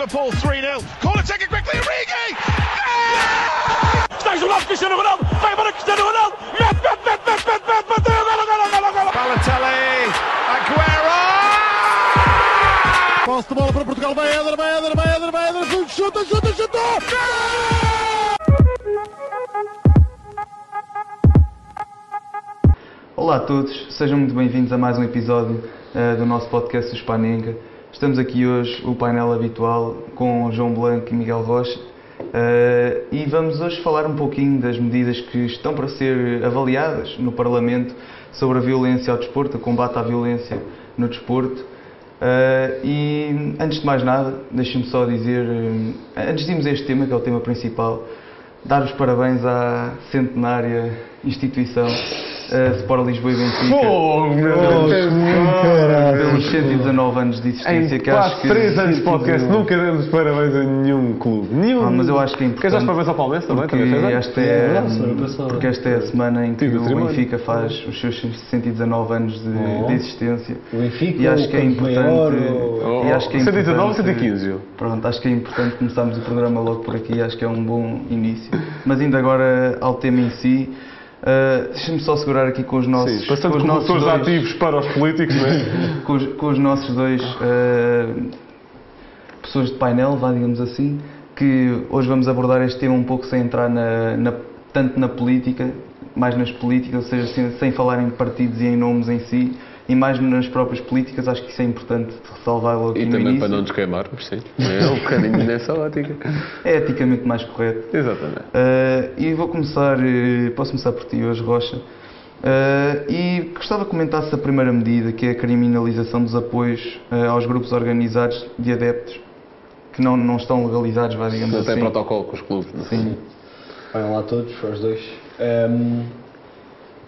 Liverpool 3-0. Corner taken quickly, Origi! Está jogado Cristiano Ronaldo, vai embora Cristiano Ronaldo, mete, mete, mete, mete, mete, mete, bateu, golo, golo, golo, golo. Balotelli, Aguero! Posse de bola para Portugal, vai Éder, vai Éder, vai Éder, vai Éder, chuta, chuta, chuta! Olá a todos, sejam muito bem-vindos a mais um episódio eh, do nosso podcast do Spanenga. Estamos aqui hoje, o painel habitual, com João Blanco e Miguel Rocha, eh, e vamos hoje falar um pouquinho das medidas que estão para ser avaliadas no Parlamento sobre a violência ao desporto, o combate à violência no desporto. Eh, e antes de mais nada, deixem-me só dizer, eh, antes de irmos a este tema, que é o tema principal, dar os parabéns à centenária instituição uh, Sport Lisboa e Benfica Fogo, meu Deus! pelos 119 anos de existência Em que acho quase que 3 anos de podcast nunca demos parabéns a nenhum clube. Nenhum. Ah, mas eu acho que é Queres dar importante parabéns ao Palmeiras também? porque esta é, É, porque esta é a semana em que Tive o. Benfica faz os seus 119 anos de, Oh. de existência O Benfica, e acho que é importante e acho que é 119 ou importante- 115, Gil? Pronto, acho que é importante começarmos o programa logo por aqui, acho que é um bom início. Mas indo agora ao tema em si, uh, deixa-me só segurar aqui com os nossos, Sim, passando com os nossos dois, ativos para os políticos, não é? com os, com os nossos dois uh, pessoas de painel, vá digamos assim, que hoje vamos abordar este tema um pouco sem entrar na, na- tanto na política, mais nas políticas, ou seja, sem, sem falar em partidos e em nomes em si, e mais nas próprias políticas, acho que isso é importante ressalvar logo E também início. para não nos queimarmos, sim. É um bocadinho nessa ótica. É eticamente mais correto. Exatamente. Uh, e vou começar, uh, posso começar por ti hoje, Rocha. Uh, e gostava que comentasse a primeira medida, que é a criminalização dos apoios uh, aos grupos organizados de adeptos que não, não estão legalizados, vá, digamos Não tem assim. protocolo com os clubes, não é? Sim. Olhem lá todos, aos dois. Ahm,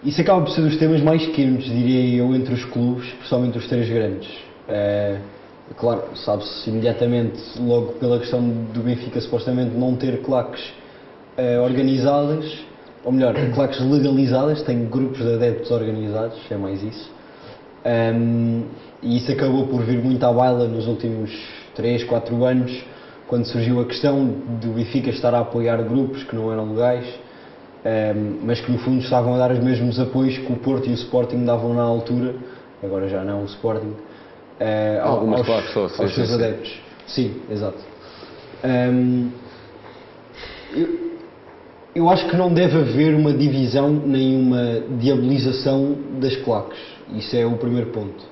isso acaba por ser dos temas mais quentes, diria eu, entre os clubes, especialmente os três grandes. Eh, claro, sabe-se imediatamente, logo pela questão do Benfica supostamente não ter claques eh, organizadas, ou melhor, claques legalizadas, tem grupos de adeptos organizados, é mais isso. Ahm, e isso acabou por vir muito à baila nos últimos 3, 4 anos, quando surgiu a questão do Benfica estar a apoiar grupos que não eram legais, mas que no fundo estavam a dar os mesmos apoios que o Porto e o Sporting davam na altura, agora já não o Sporting, eh, Algumas aos, só, sim, aos seus sim. adeptos. Sim, exato. Ahm, eu, eu acho que não deve haver uma divisão nem uma diabolização das claques. Isso é o primeiro ponto.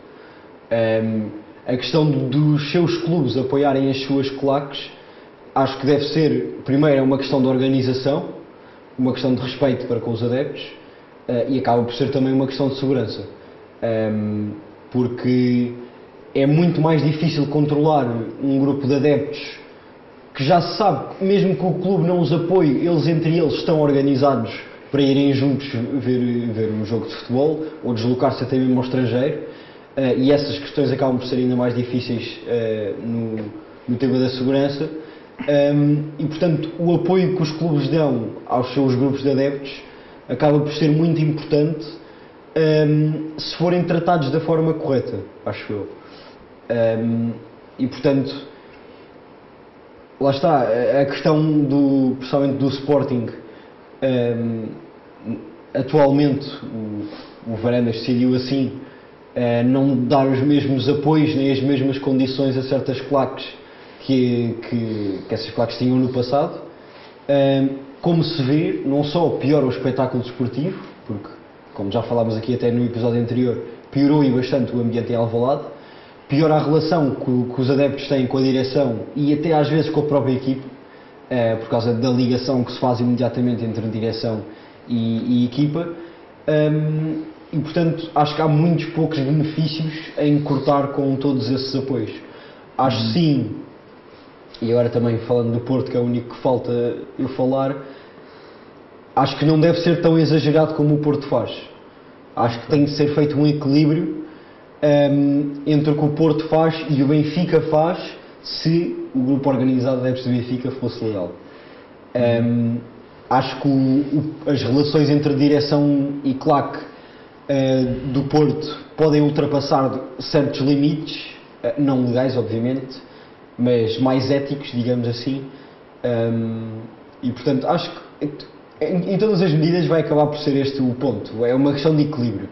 Ahm, a questão do- dos seus clubes apoiarem as suas claques, acho que deve ser, primeiro, é uma questão de organização, uma questão de respeito para com os adeptos eh, e acaba por ser também uma questão de segurança. Ahm, porque é muito mais difícil controlar um grupo de adeptos que já se sabe, mesmo que o clube não os apoie, eles entre eles estão organizados para irem juntos ver, ver um jogo de futebol ou deslocar-se até mesmo ao estrangeiro eh, e essas questões acabam por ser ainda mais difíceis eh, no, no tema da segurança Ahm, e portanto o apoio que os clubes dão aos seus grupos de adeptos acaba por ser muito importante ahm, se forem tratados da forma correta, acho eu. Ahm, e portanto lá está, a questão do, principalmente do Sporting, atualmente o, o Varandas decidiu assim, eh, não dar os mesmos apoios nem as mesmas condições a certas claques que, que, que essas claques tinham no passado. Como se vê, não só piora o espetáculo desportivo, porque, como já falámos aqui até no episódio anterior, piorou e bastante o ambiente em Alvalade, piora a relação que, que os adeptos têm com a direção e até às vezes com a própria equipe, eh, por causa da ligação que se faz imediatamente entre direção e, e equipa. Hum, e portanto acho que há muitos poucos benefícios em cortar com todos esses apoios. Acho sim, e agora também falando do Porto, que é o único que falta eu falar, acho que não deve ser tão exagerado como o Porto faz. Acho que tem de ser feito um equilíbrio hum, entre o que o Porto faz e o Benfica faz se o grupo organizado de adeptos do Benfica fosse legal. Hum, acho que o- o- as relações entre direção e claque eh, do Porto podem ultrapassar certos limites, eh, não legais, obviamente, mas mais éticos, digamos assim. Um, e portanto, acho que em, em todas as medidas vai acabar por ser este o ponto. É uma questão de equilíbrio.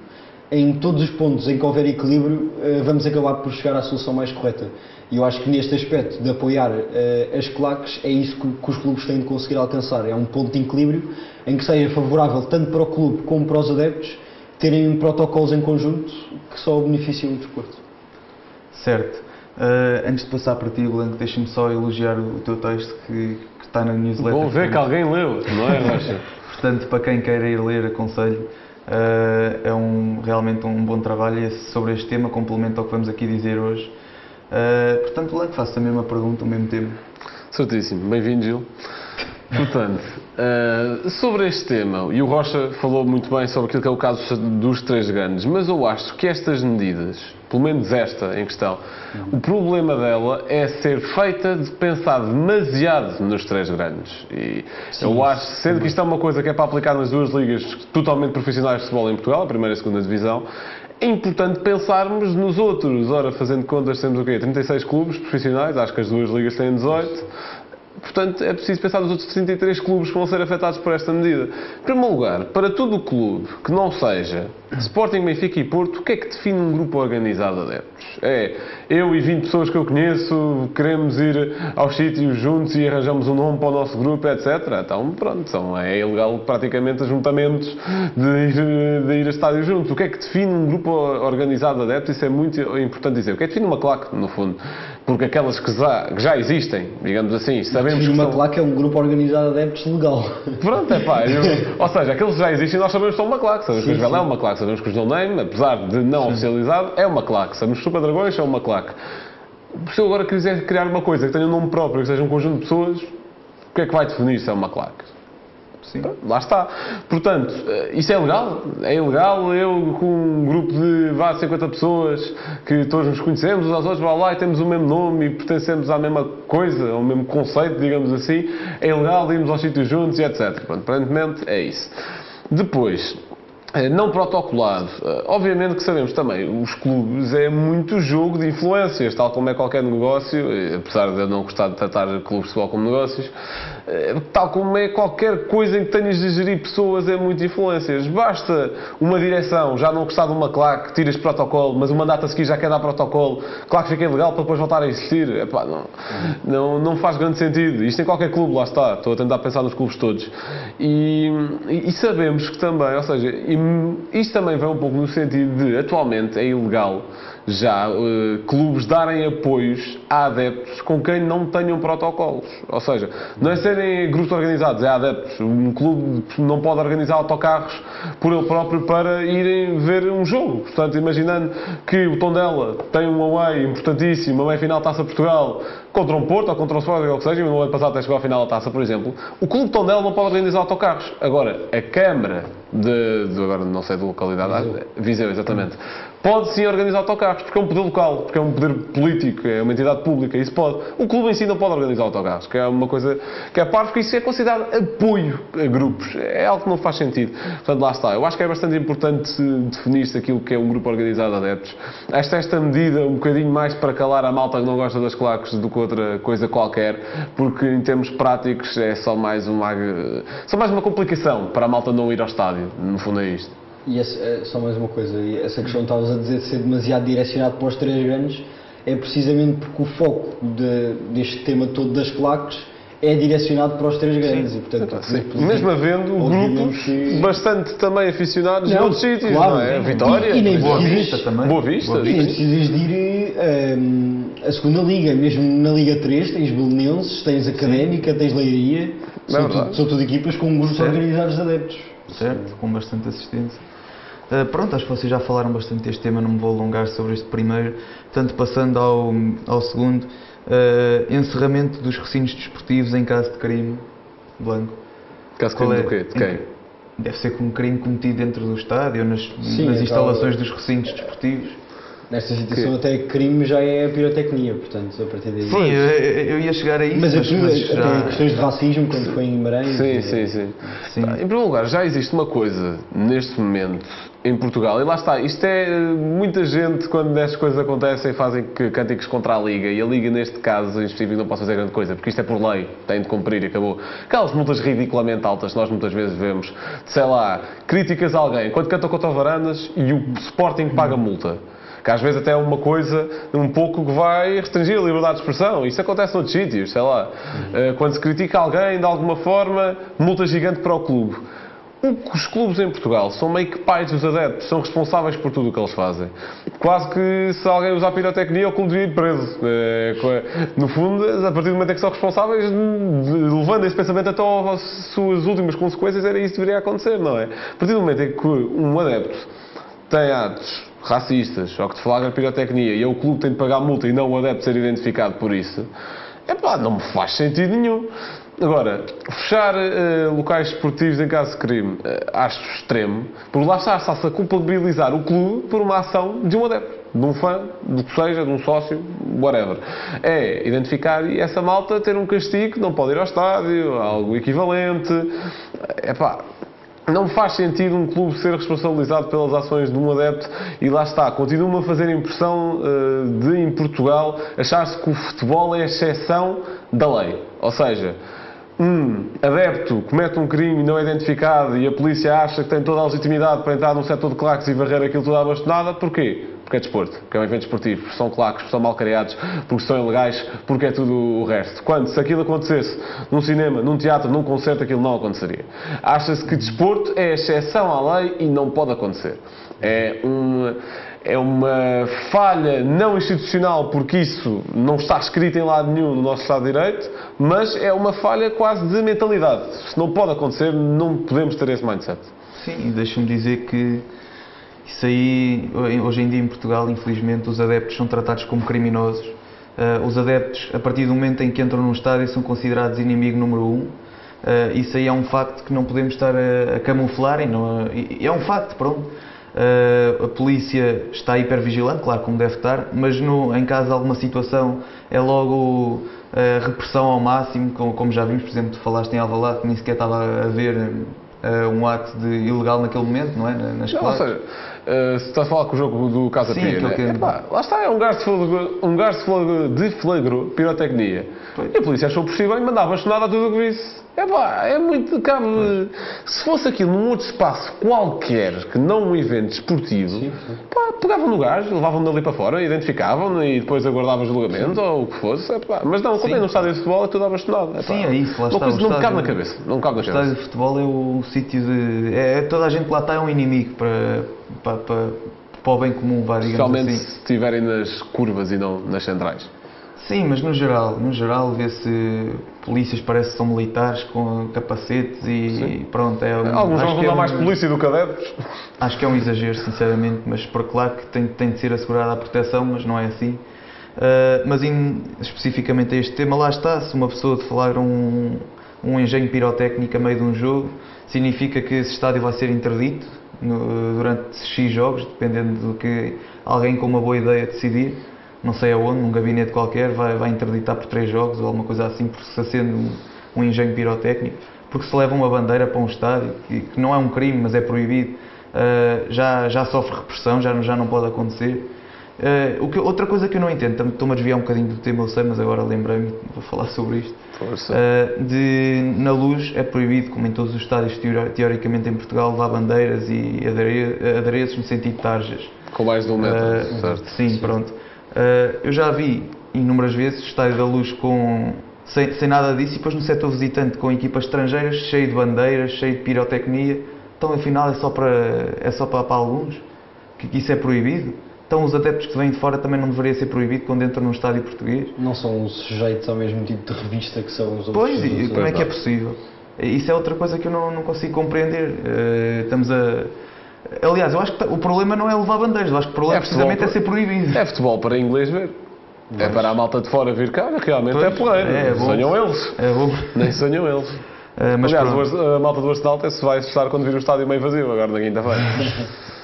Em todos os pontos em que houver equilíbrio, eh, vamos acabar por chegar à solução mais correta. E eu acho que neste aspecto de apoiar eh, as claques, é isso que, que os clubes têm de conseguir alcançar. É um ponto de equilíbrio em que seja favorável tanto para o clube como para os adeptos terem protocolos em conjunto que só beneficiam o desporto. Certo. Uh, antes de passar para ti, Blanco, deixa-me só elogiar o teu texto que, que está na newsletter. Bom ver que alguém leu, não é, Rocha? Portanto, para quem queira ir ler, aconselho. Uh, é um, realmente um bom trabalho sobre este tema, complementa ao que vamos aqui dizer hoje. Uh, portanto, Blanco, faço a mesma pergunta, o mesmo tema. Certíssimo. Bem-vindo, Gil. Portanto, uh, sobre este tema, e o Rocha falou muito bem sobre aquilo que é o caso dos três grandes, mas eu acho que estas medidas, pelo menos esta em questão, o problema dela é ser feita de pensar demasiado nos três grandes. E Sim, eu acho, sendo que isto é uma coisa que é para aplicar nas duas ligas totalmente profissionais de futebol em Portugal, a primeira e a segunda divisão, é importante pensarmos nos outros. Ora, fazendo contas, temos o quê? 36 clubes profissionais, acho que as duas ligas têm 18. Portanto, é preciso pensar nos outros 33 clubes que vão ser afetados por esta medida. Em primeiro lugar, para todo o clube que não seja Sporting, Benfica e Porto, o que é que define um grupo organizado de adeptos? É eu e 20 pessoas que eu conheço queremos ir aos sítios juntos e arranjamos um nome para o nosso grupo, etc. Então, pronto, são, é ilegal praticamente ajuntamentos de ir, de ir a estádios juntos. O que é que define um grupo organizado de adeptos? Isso é muito importante dizer. O que é que define uma claque, no fundo? Porque aquelas que já, que já existem, digamos assim, sabemos que. Uma estão... claque é um grupo organizado de adeptos legal. Pronto, é pá. Eu... ou seja, aqueles que já existem, nós sabemos que são uma claque. Sabemos sim, que o é uma claque, sabemos que o name, apesar de não sim. oficializado, é uma claque. Sabemos que Super Dragões é uma claque. Se eu agora quiser criar uma coisa que tenha um nome próprio, que seja um conjunto de pessoas, o que é que vai definir se é uma claque? Sim. Lá está. Portanto, eh, isso é legal? É ilegal eu com um grupo de vá 50 pessoas que todos nos conhecemos, aos outros, vá lá e temos o mesmo nome e pertencemos à mesma coisa, ao mesmo conceito, digamos assim. É ilegal irmos aos sítios juntos e etc. Pronto, aparentemente é isso. Depois, eh, não protocolado. Eh, obviamente que sabemos também, os clubes é muito jogo de influências, tal como é qualquer negócio, apesar de eu não gostar de tratar clubes de futebol como negócios, tal como é qualquer coisa em que tenhas de gerir pessoas, é muito influências. Basta uma direção já não gostar de uma claque, tiras protocolo, mas o mandato a seguir já quer dar protocolo, claro que fica ilegal para depois voltar a existir. Epá, não, não, não faz grande sentido. Isto em qualquer clube, lá está. Estou a tentar pensar nos clubes todos. E, e sabemos que também, ou seja, isto também vem um pouco no sentido de, atualmente, é ilegal já uh, clubes darem apoios a adeptos com quem não tenham protocolos. Ou seja, não é serem grupos organizados, é adeptos. Um clube não pode organizar autocarros por ele próprio para irem ver um jogo. Portanto, imaginando que o Tondela tem um away importantíssimo, uma meia-final Taça Portugal, contra um Porto ou contra um Sporting ou o que seja, e no ano passado até chegou à final da Taça, por exemplo, o clube Tondela não pode organizar autocarros. Agora, a Câmara de, de agora não sei de localidade, Viseu, Viseu exatamente, pode sim organizar autocarros, porque é um poder local, porque é um poder político, é uma entidade pública, isso pode. O clube em si não pode organizar autocarros, que é uma coisa que é parte, porque isso é considerado apoio a grupos, é algo que não faz sentido. Portanto, lá está. Eu acho que é bastante importante definir-se aquilo que é um grupo organizado de adeptos. Esta, esta medida, um bocadinho mais para calar a malta que não gosta das claques do que outra coisa qualquer, porque em termos práticos é só mais uma, só mais uma complicação para a malta não ir ao estádio. No fundo é isto. E esse, é só mais uma coisa, essa questão que estavas a dizer de ser demasiado direcionado para os três grandes é precisamente porque o foco de, deste tema todo das claques é direcionado para os três grandes. Sim. E, portanto, sim. Mesmo havendo grupos que... bastante também aficionados não, em outros sítios, claro, não é? Vitória, e, e nem Boa Vista também. Boa Vista. Boa Vista. E precisas de ir um, a segunda Liga, mesmo na Liga 3 tens Belenenses, tens Académica, tens Leiria, é são, tudo, são tudo equipas com grupos certo. organizados de adeptos. Certo, com bastante assistência. Uh, pronto, acho que vocês já falaram bastante deste tema, não me vou alongar sobre este primeiro. Portanto, passando ao, ao segundo, uh, encerramento dos recintos desportivos em caso de crime. Blanco. Caso de crime é, do quê? De quem? Deve ser com um crime cometido dentro do estádio, nas, Sim, nas instalações dos recintos desportivos. Nesta situação até crime já é a pirotecnia, portanto, a partir daí. Sim, eu, eu ia chegar a isso, Mas mas, mas até já- questões de racismo, quando foi em Guimarães. Sim, sim, sim. Sim. Em primeiro lugar, já existe uma coisa neste momento em Portugal, e lá está, isto é muita gente quando estas coisas acontecem fazem que- cânticos contra a Liga, e a Liga neste caso em específico não pode fazer grande coisa, porque isto é por lei, tem de cumprir e acabou. Aquelas multas ridiculamente altas que nós muitas vezes vemos, sei lá, críticas a alguém, quando cantam contra o Varanas e o Sporting paga multa. Que às vezes até é uma coisa um pouco que vai restringir a liberdade de expressão. Isso acontece noutros sítios, sei lá. Eh, Quando se critica alguém de alguma forma, multa gigante para o clube. Os clubes em Portugal são meio que pais dos adeptos, são responsáveis por tudo o que eles fazem. Quase que se alguém usar pirotecnia, o clube devia ir preso. Eh, No fundo, a partir do momento em que são responsáveis, levando esse pensamento até às suas últimas consequências, era isso que deveria acontecer, não é? A partir do momento em que um adepto tem atos racistas ou que te flagra pirotecnia e é o clube que tem de pagar multa e não o adepto ser identificado por isso, é pá, não me faz sentido nenhum. Agora, fechar eh, locais esportivos em caso de crime, eh, acho extremo, porque lá está, está-se a culpabilizar o clube por uma ação de um adepto, de um fã, do que seja, de um sócio, whatever. É identificar e essa malta ter um castigo, não pode ir ao estádio, algo equivalente. É pá, não faz sentido um clube ser responsabilizado pelas ações de um adepto e lá está, continua a fazer a impressão eh, de em Portugal achar-se que o futebol é a exceção da lei. Ou seja, um adepto comete um crime não identificado e a polícia acha que tem toda a legitimidade para entrar num setor de claques e varrer aquilo tudo à bastonada, porquê? Porque é desporto, porque é um evento esportivo, porque são claques, porque são mal criados, porque são ilegais, porque é tudo o resto. Quando, se aquilo acontecesse num cinema, num teatro, num concerto, aquilo não aconteceria. Acha-se que desporto é exceção à lei e não pode acontecer. É um é uma falha não institucional, porque isso não está escrito em lado nenhum no nosso Estado de Direito, mas é uma falha quase de mentalidade. Se não pode acontecer, não podemos ter esse mindset. Sim, e deixa-me dizer que isso aí, hoje em dia em Portugal, infelizmente, os adeptos são tratados como criminosos. Ah, os adeptos, a partir do momento em que entram num estádio, são considerados inimigo número um. Ah, isso aí é um facto que não podemos estar a, a camuflar e, não, é um facto, pronto. Ah, a polícia está hipervigilante, claro, como deve estar, mas no, em caso de alguma situação é logo ah, repressão ao máximo, como, como já vimos, por exemplo, tu falaste em Alvalade que nem sequer estava a haver ah, um ato de ilegal naquele momento, não é? Na- Nas Ou claques. seja, eh, se estás a falar com o jogo do Casa Sim, Pia, né? que- Epá, lá está, é um gajo de flagrou, um gajo de flagrou, de flagrou pirotecnia. E a polícia achou possível e mandava bastonada a tudo o que visse. Epá, é muito cabe. Se fosse aquilo num outro espaço qualquer, que não um evento esportivo, pá, pegavam no gajo, levavam-no ali para fora, identificavam-no e depois aguardavam julgamento ou o que fosse. Epá, mas não, quando é num estádio de futebol é tudo. Epá, Sim, é isso, lá Uma está, coisa o não me cabe na cabeça. Não cabe na O estádio cabeça. de futebol é o sítio de. É, toda a gente que lá está é um inimigo para, para, para, para o bem comum, vá, digamos Especialmente assim. se estiverem nas curvas e não nas centrais. Sim, mas no geral, no geral vê-se polícias parece que são militares com capacetes e pronto, é um, Alguns vão é dar mais um- polícia do que adeptos. Acho que é um exagero, sinceramente, mas por claro que tem, tem de ser assegurada a proteção, mas não é assim. Uh, mas em, especificamente a este tema, lá está, se uma pessoa falar um, um engenho pirotécnico a meio de um jogo, significa que esse estádio vai ser interdito no- durante X jogos, dependendo do que alguém com uma boa ideia decidir, não sei aonde, num gabinete qualquer, vai, vai interditar por três jogos ou alguma coisa assim, por se sendo um, um engenho pirotécnico, porque se leva uma bandeira para um estádio, que, que não é um crime, mas é proibido, uh, já, já sofre repressão, já, já não pode acontecer. Uh, o que, outra coisa que eu não entendo, estou-me a desviar um bocadinho do tema, eu sei, mas agora lembrei-me, vou falar sobre isto. Força. Uh, de, na luz é proibido, como em todos os estádios teori- teoricamente em Portugal, levar bandeiras e adere- adereços no sentido de tarjas. Com mais de um metro, Uh, certo? Sim, pronto. Uh, eu já vi inúmeras vezes estádio da luz com, sem, sem nada disso e depois no setor visitante com equipas estrangeiras, cheio de bandeiras, cheio de pirotecnia. Então afinal é só para, é só para, para alguns? Que, que isso é proibido? Então os adeptos que vêm de fora também não deveria ser proibido quando entram num estádio português? Não são sujeitos ao mesmo tipo de revista que são os outros. Pois, e como é que é possível? Isso é outra coisa que eu não, não consigo compreender. Eh, estamos a. Aliás, eu acho que o problema não é levar bandeiras, eu acho que o problema É precisamente é futebol. ser proibido. É futebol para inglês ver. É para a malta de fora vir cá, realmente Pois, é porreiro. é, é sonham eles. É bom. Nem sonham eles. Eh, mas Aliás, pronto. a malta do Arsenal até se vai assustar quando vir o estádio meio vazio, agora na quinta-feira.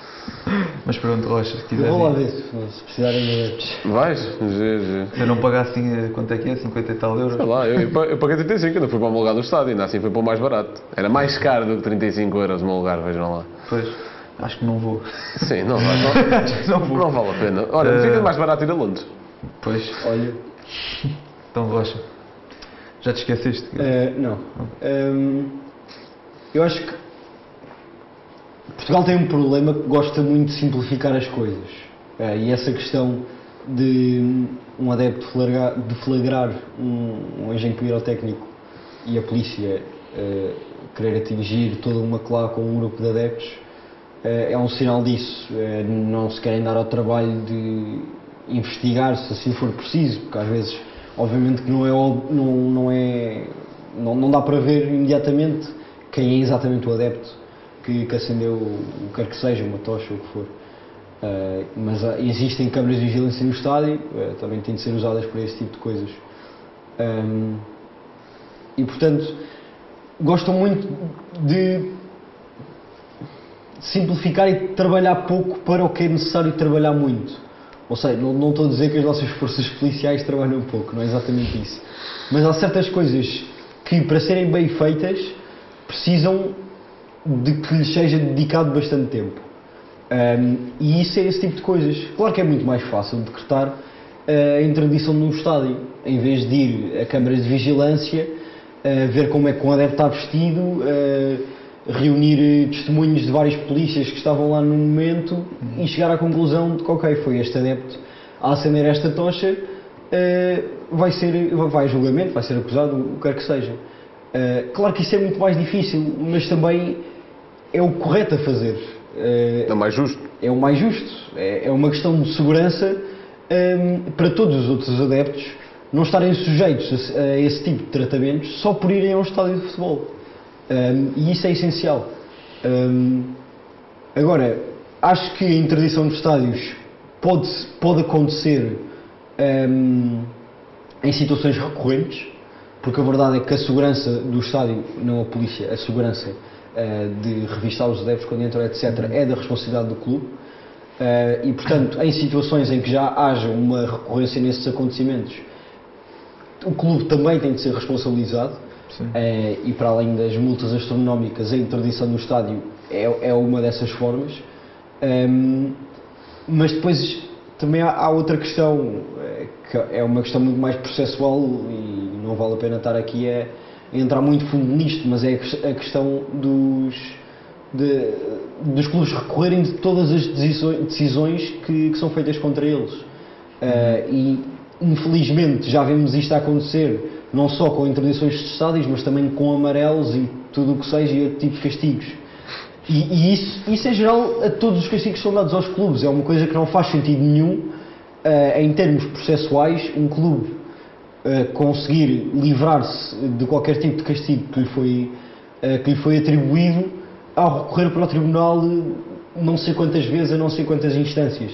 Mas pronto, Rocha, se Eu quiseres. vou lá ver se, precisarem de adeptos. Vais? Se eu não pagar assim, eh, quanto é que é? 50 e tal euros? Sei lá, eu, eu pa- eu paguei 35, ainda fui para o meu lugar do estádio, ainda assim foi para o mais barato. Era mais caro do que 35 euros o meu lugar, vejam lá. Pois, acho que não vou. Sim, não, vai, não, Não não vale a pena. Olha, Eh, fica mais barato ir a Londres. Pois, Olha, então Rocha, já te esqueceste? eh, não. Ehm, eu acho que Portugal tem um problema que gosta muito de simplificar as coisas. Eh, e essa questão de um adepto flagrar, um, um engenho pirotécnico e a polícia eh, querer atingir toda uma claque ou um grupo de adeptos eh, é um sinal disso. Eh, não se querem dar ao trabalho de investigar se assim for preciso, porque às vezes, obviamente, que não é, não, não é não, não dá para ver imediatamente quem é exatamente o adepto que, que acendeu o que quer que seja, uma tocha ou o que for. Eh, mas há- existem câmaras de vigilância no estádio, eh, também têm de ser usadas para esse tipo de coisas. Ahm, e portanto, gostam muito de simplificar e trabalhar pouco para o que é necessário trabalhar muito. Ou seja, não, não estou a dizer que as nossas forças policiais trabalham pouco, não é exatamente isso. Mas há certas coisas que, para serem bem feitas, precisam de que lhes seja dedicado bastante tempo. Um, e isso é esse tipo de coisas. Claro que é muito mais fácil decretar uh, a interdição no estádio, em vez de ir a câmaras de vigilância, ver como é que um adepto está vestido, reunir uh, testemunhos de vários polícias que estavam lá no momento e chegar à conclusão de que, ok, foi este adepto a acender esta tocha, uh, vai, ser, vai a julgamento, vai ser acusado, o que quer que seja. Uh, claro que isso é muito mais difícil, mas também é o correto a fazer. Uh, É mais justo. é o mais justo. É, é uma questão de segurança hum, para todos os outros adeptos não estarem sujeitos a, esse tipo de tratamentos só por irem a um estádio de futebol. Hum, e isso é essencial. Hum, agora, acho que a interdição dos estádios pode, pode acontecer em situações recorrentes, porque a verdade é que a segurança do estádio, não a polícia, a segurança eh, de revistar os adeptos quando entram, etc., é da responsabilidade do clube. Eh, e, portanto, em situações em que já haja uma recorrência nesses acontecimentos, o clube também tem de ser responsabilizado. Eh, e, para além das multas astronómicas, a interdição do estádio é, é uma dessas formas. Ehm, mas depois também há, há outra questão, eh, que é uma questão muito mais processual e não vale a pena estar aqui a, a entrar muito fundo nisto, mas é a ques- a questão dos, de- dos clubes recorrerem de todas as decisões, que, que são feitas contra eles. Eh, e infelizmente já vemos isto a acontecer, não só com interdições de estádios, mas também com amarelos e tudo o que seja e outro tipo de castigos. E, e isso, isso é geral a todos os castigos que são dados aos clubes. É uma coisa que não faz sentido nenhum, eh, em termos processuais, um clube eh, conseguir livrar-se de qualquer tipo de castigo que lhe foi, eh, que lhe foi atribuído ao recorrer para o tribunal não sei quantas vezes, a não sei quantas instâncias.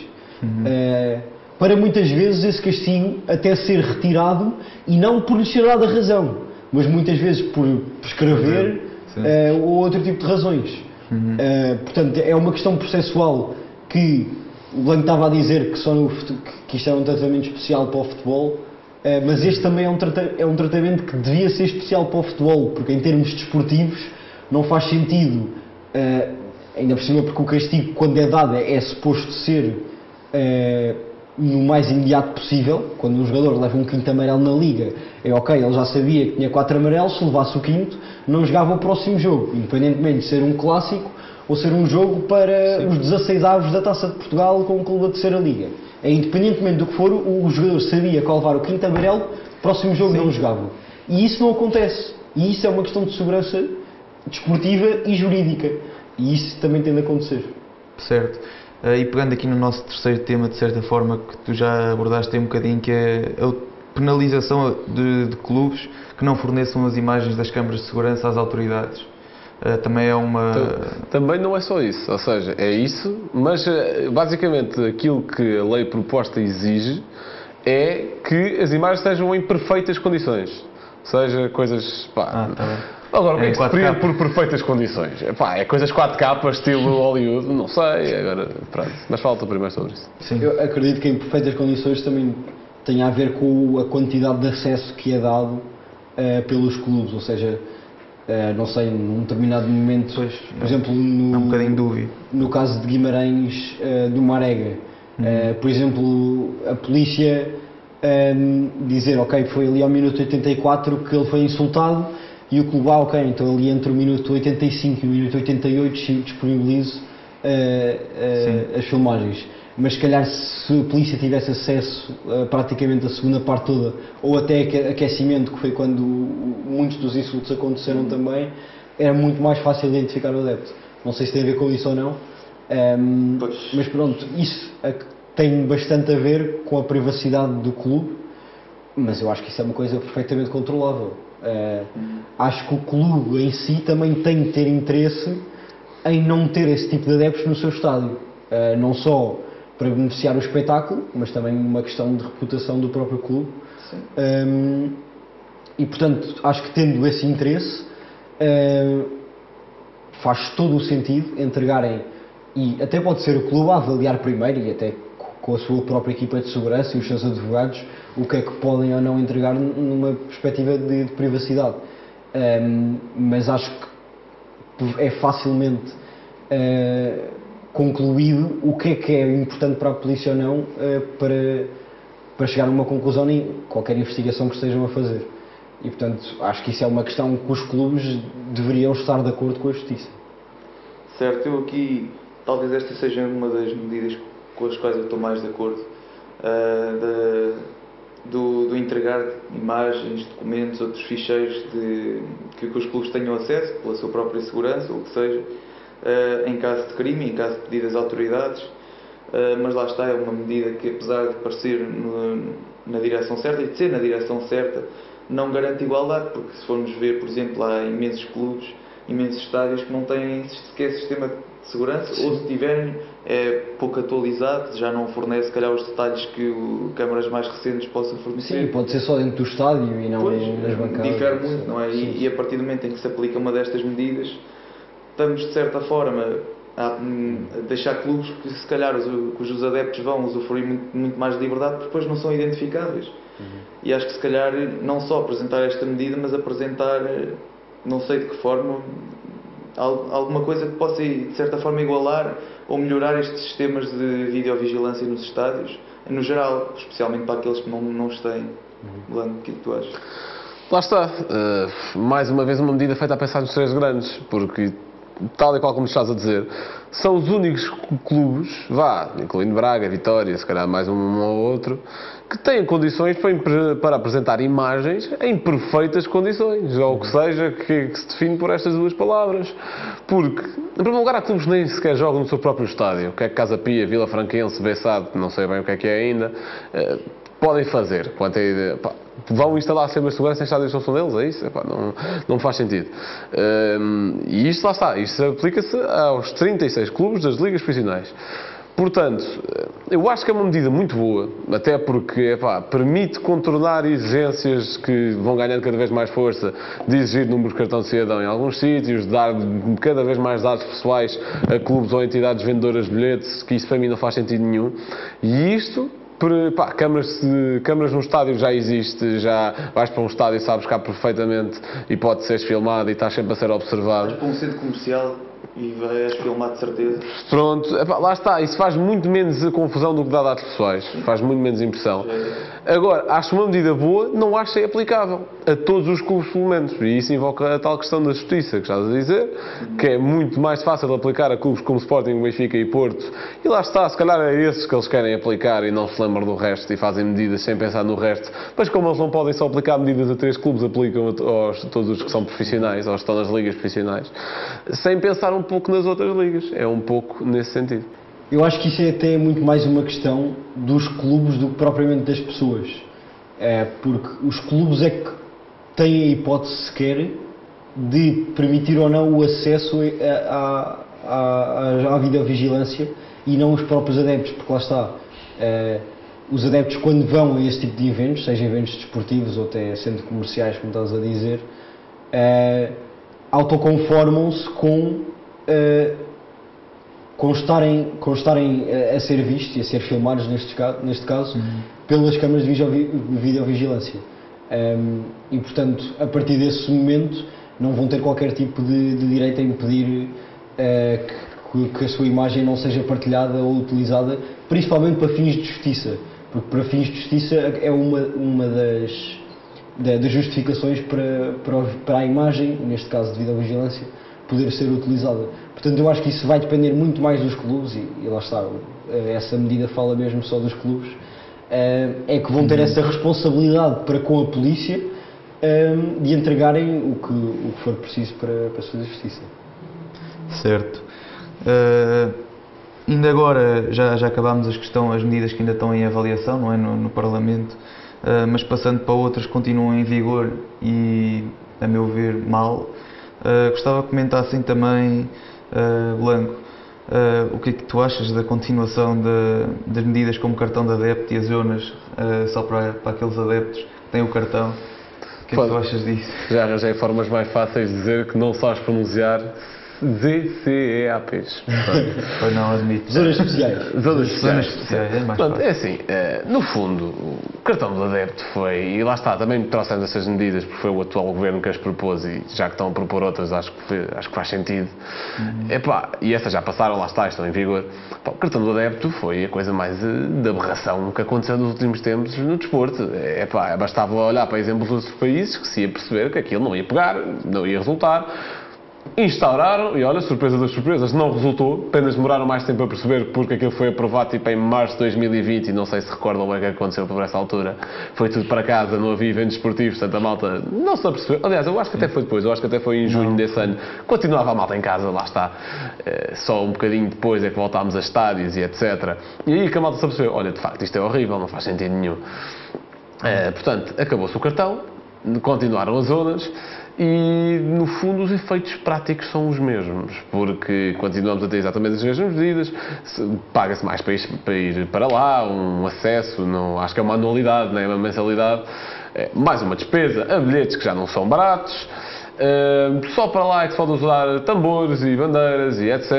Eh, para muitas vezes esse castigo até ser retirado e não por lhe ser dada razão, mas muitas vezes por prescrever eh, ou outro tipo de razões. Eh, portanto, é uma questão processual que o Blanco estava a dizer que, só no, que- que isto é um tratamento especial para o futebol, eh, mas este também é um, é um tratamento que devia ser especial para o futebol, porque em termos desportivos não faz sentido, eh, ainda por cima porque o castigo quando é dado é, é suposto ser eh, no mais imediato possível, quando um jogador leva um quinto amarelo na liga, é ok, ele já sabia que tinha quatro amarelos, se levasse o quinto, não jogava o próximo jogo, independentemente de ser um clássico ou ser um jogo para os 16 avos da Taça de Portugal com o clube da terceira liga. É, independentemente do que for, o, jogador sabia que ao levar o quinto amarelo, próximo jogo não jogava. E isso não acontece. E isso é uma questão de segurança desportiva e jurídica. E isso também tem de acontecer. Certo. Eh, e pegando aqui no nosso terceiro tema, de certa forma, que tu já abordaste um bocadinho, que é a penalização de, de clubes que não forneçam as imagens das câmaras de segurança às autoridades. Eh, também é uma. Também não é só isso, ou seja, é isso, mas eh, basicamente aquilo que a lei proposta exige é que as imagens estejam em perfeitas condições. Seja coisas, pá, Ah, tá bem. Agora, o que é que se 4K. compreende por perfeitas condições? Epá, é coisas 4K, estilo Hollywood, não sei, agora, pronto. Mas falta primeiro sobre isso. Eu acredito que em perfeitas condições também tem a ver com a quantidade de acesso que é dado eh, pelos clubes, ou seja, eh, não sei, num determinado momento, Pois, por exemplo, no, É um bocadinho dúvida. no caso de Guimarães eh, do Marega, eh, por exemplo, a polícia ehm, dizer, ok, foi ali ao minuto 84 que ele foi insultado e o clube, ah, ok, então ali entre o minuto 85 e o minuto 88 se disponibilizo eh, as filmagens. Mas se calhar se a polícia tivesse acesso a praticamente a segunda parte toda, ou até aque- aquecimento, que foi quando muitos dos insultos aconteceram também, era muito mais fácil identificar o adepto. Não sei se tem a ver com isso ou não, ehm, mas pronto, isso é que tem bastante a ver com a privacidade do clube, mas eu acho que isso é uma coisa perfeitamente controlável. Eh, Acho que o clube em si também tem de ter interesse em não ter esse tipo de adeptos no seu estádio. Eh, não só para beneficiar o espetáculo, mas também uma questão de reputação do próprio clube. Ehm, e portanto, acho que tendo esse interesse, eh, faz todo o sentido entregarem, e até pode ser o clube a avaliar primeiro, e até co- com a sua própria equipa de segurança e os seus advogados, o que é que podem ou não entregar numa perspectiva de, de privacidade. Ehm, mas acho que é facilmente eh, concluído o que é que é importante para a polícia ou não eh, para, para chegar a uma conclusão em qualquer investigação que estejam a fazer. E portanto, acho que isso é uma questão que os clubes deveriam estar de acordo com a justiça. Certo, eu aqui, talvez esta seja uma das medidas com as quais eu estou mais de acordo, ah, da- do, do entregar imagens, documentos, outros ficheiros de, que, que os clubes tenham acesso, pela sua própria segurança, ou o que seja, em caso de crime, em caso de pedido às autoridades, ah, mas lá está, é uma medida que apesar de parecer na direção certa e de ser na direção certa, não garante igualdade, porque se formos ver, por exemplo, há imensos clubes, imensos estádios que não têm sequer sistema de segurança, ou se tiverem, é pouco atualizado, já não fornece, se calhar, os detalhes que o câmaras mais recentes possam fornecer. Sim, pode ser só dentro do estádio e não Pois, nas bancadas. difere muito, não é? E a partir do momento em que se aplica uma destas medidas, estamos de certa forma a, deixar clubes que se calhar os, cujos adeptos vão usufruir muito, muito mais de liberdade porque depois não são identificáveis. E acho que se calhar não só apresentar esta medida, mas apresentar, não sei de que forma, al- alguma coisa que possa de certa forma igualar ou melhorar estes sistemas de videovigilância nos estádios, no geral, especialmente para aqueles que não, não os têm. Blanco, o que é que tu achas? Lá está. Uh, mais uma vez uma medida feita a pensar nos três grandes, porque, tal e qual como estás a dizer, são os únicos clubes, vá, incluindo Braga, Vitória, se calhar mais um ou outro, que têm condições para, para apresentar imagens em perfeitas condições, ou o que seja que, que se define por estas duas palavras. Porque, em primeiro lugar, há clubes que nem sequer jogam no seu próprio estádio, o que é Casa Pia, Vila Franquense, Bessade, não sei bem o que é que é ainda, eh, podem fazer. Quanto ideia, pá, vão instalar sistemas de segurança em estádios não são deles, é isso? Não, não faz sentido. Hum, e isto lá está, isto aplica-se aos 36 clubes das ligas profissionais. Portanto, eu acho que é uma medida muito boa, até porque epá, permite contornar exigências que vão ganhando cada vez mais força de exigir números de cartão de cidadão em alguns sítios, de dar cada vez mais dados pessoais a clubes ou entidades vendedoras de bilhetes, que isso para mim não faz sentido nenhum. E isto pá, câmaras, câmaras no estádio já existe, já vais para um estádio e sabes cá perfeitamente e pode ser filmado e estás sempre a ser observado. Para um centro comercial e vais filmar de certeza. Pronto, epá, lá está, isso faz muito menos confusão do que dá dados pessoais, faz muito menos impressão. Agora, acho uma medida boa, não acho ser aplicável a todos os clubes pelo menos, e isso invoca a tal questão da justiça que estás a dizer, que é muito mais fácil de aplicar a clubes como Sporting, Benfica e Porto, e lá está, se calhar é esses que eles querem aplicar e não se lembram do resto e fazem medidas sem pensar no resto, mas como eles não podem só aplicar medidas a três clubes, aplicam a aos, todos os que são profissionais, aos que estão nas ligas profissionais, sem pensar um pouco nas outras ligas, é um pouco nesse sentido. Eu acho que isso é até muito mais uma questão dos clubes do que propriamente das pessoas. É, porque os clubes é que têm a hipótese sequer de permitir ou não o acesso à, à, à videovigilância e não os próprios adeptos, porque lá está. é, os adeptos, quando vão a esse tipo de eventos, seja eventos desportivos ou até centros comerciais, como estás a dizer, é, autoconformam-se com, eh, com estarem, com estarem a, a ser vistos e a ser filmados, neste, neste caso, pelas câmaras de videovigilância. Ehm, e, portanto, a partir desse momento, não vão ter qualquer tipo de, de direito a impedir eh, que, que a sua imagem não seja partilhada ou utilizada, principalmente para fins de justiça. Porque para fins de justiça é uma, uma das, da- das justificações para, para, para a imagem, neste caso de videovigilância, poder ser utilizada. Portanto, eu acho que isso vai depender muito mais dos clubes, e, e lá está, eh, essa medida fala mesmo só dos clubes, eh, é que vão ter essa responsabilidade para com a polícia eh, de entregarem o que, o que for preciso para, para se fazer justiça. Certo. Eh, ainda agora já, já acabámos as, questão, as medidas que ainda estão em avaliação, não é, no, no Parlamento, eh, mas passando para outras que continuam em vigor e, a meu ver, mal. Eh, gostava que comentassem também, eh, Blanco, eh, o que é que tu achas da continuação de- das medidas como cartão de adepto e as zonas só para, para aqueles adeptos que têm o cartão? O que é que tu achas disso? Já arranjei formas mais fáceis de dizer que não sabes pronunciar ZCEAPs. Pois não, admito. Zonas especiais. Zonas Zonas especiais. especiais, é fácil. é assim, eh, no fundo, o cartão do adepto foi, e lá está, também trouxemos essas medidas porque foi o atual governo que as propôs e já que estão a propor outras, acho que, fe- acho que faz sentido. Uhum. Epá, e essas já passaram, lá está, estão em vigor. O cartão do adepto foi a coisa mais eh, de aberração que aconteceu nos últimos tempos no desporto. Epá, bastava olhar para exemplos de outros países que se ia perceber que aquilo não ia pegar, não ia resultar. Instauraram, e olha, surpresa das surpresas, não resultou, apenas demoraram mais tempo a perceber porque aquilo foi aprovado tipo em março de 2020 e não sei se recordam o que aconteceu por essa altura. Foi tudo para casa, não havia eventos esportivos, portanto a malta não se apercebeu. Aliás, eu acho que até foi depois, eu acho que até foi em junho desse ano. Continuava a malta em casa, lá está. Eh, só um bocadinho depois é que voltámos a estádios e etc. E aí que a malta se apercebeu, olha, de facto isto é horrível, não faz sentido nenhum. Eh, portanto, acabou-se o cartão, continuaram as zonas e, no fundo, os efeitos práticos são os mesmos, porque continuamos a ter exatamente as mesmas medidas, se- paga-se mais para ir, para ir para lá, um acesso, não, acho que é uma anualidade, não é uma mensalidade, eh, mais uma despesa, a bilhetes que já não são baratos. Uh, só para lá é que se pode usar tambores e bandeiras e etc.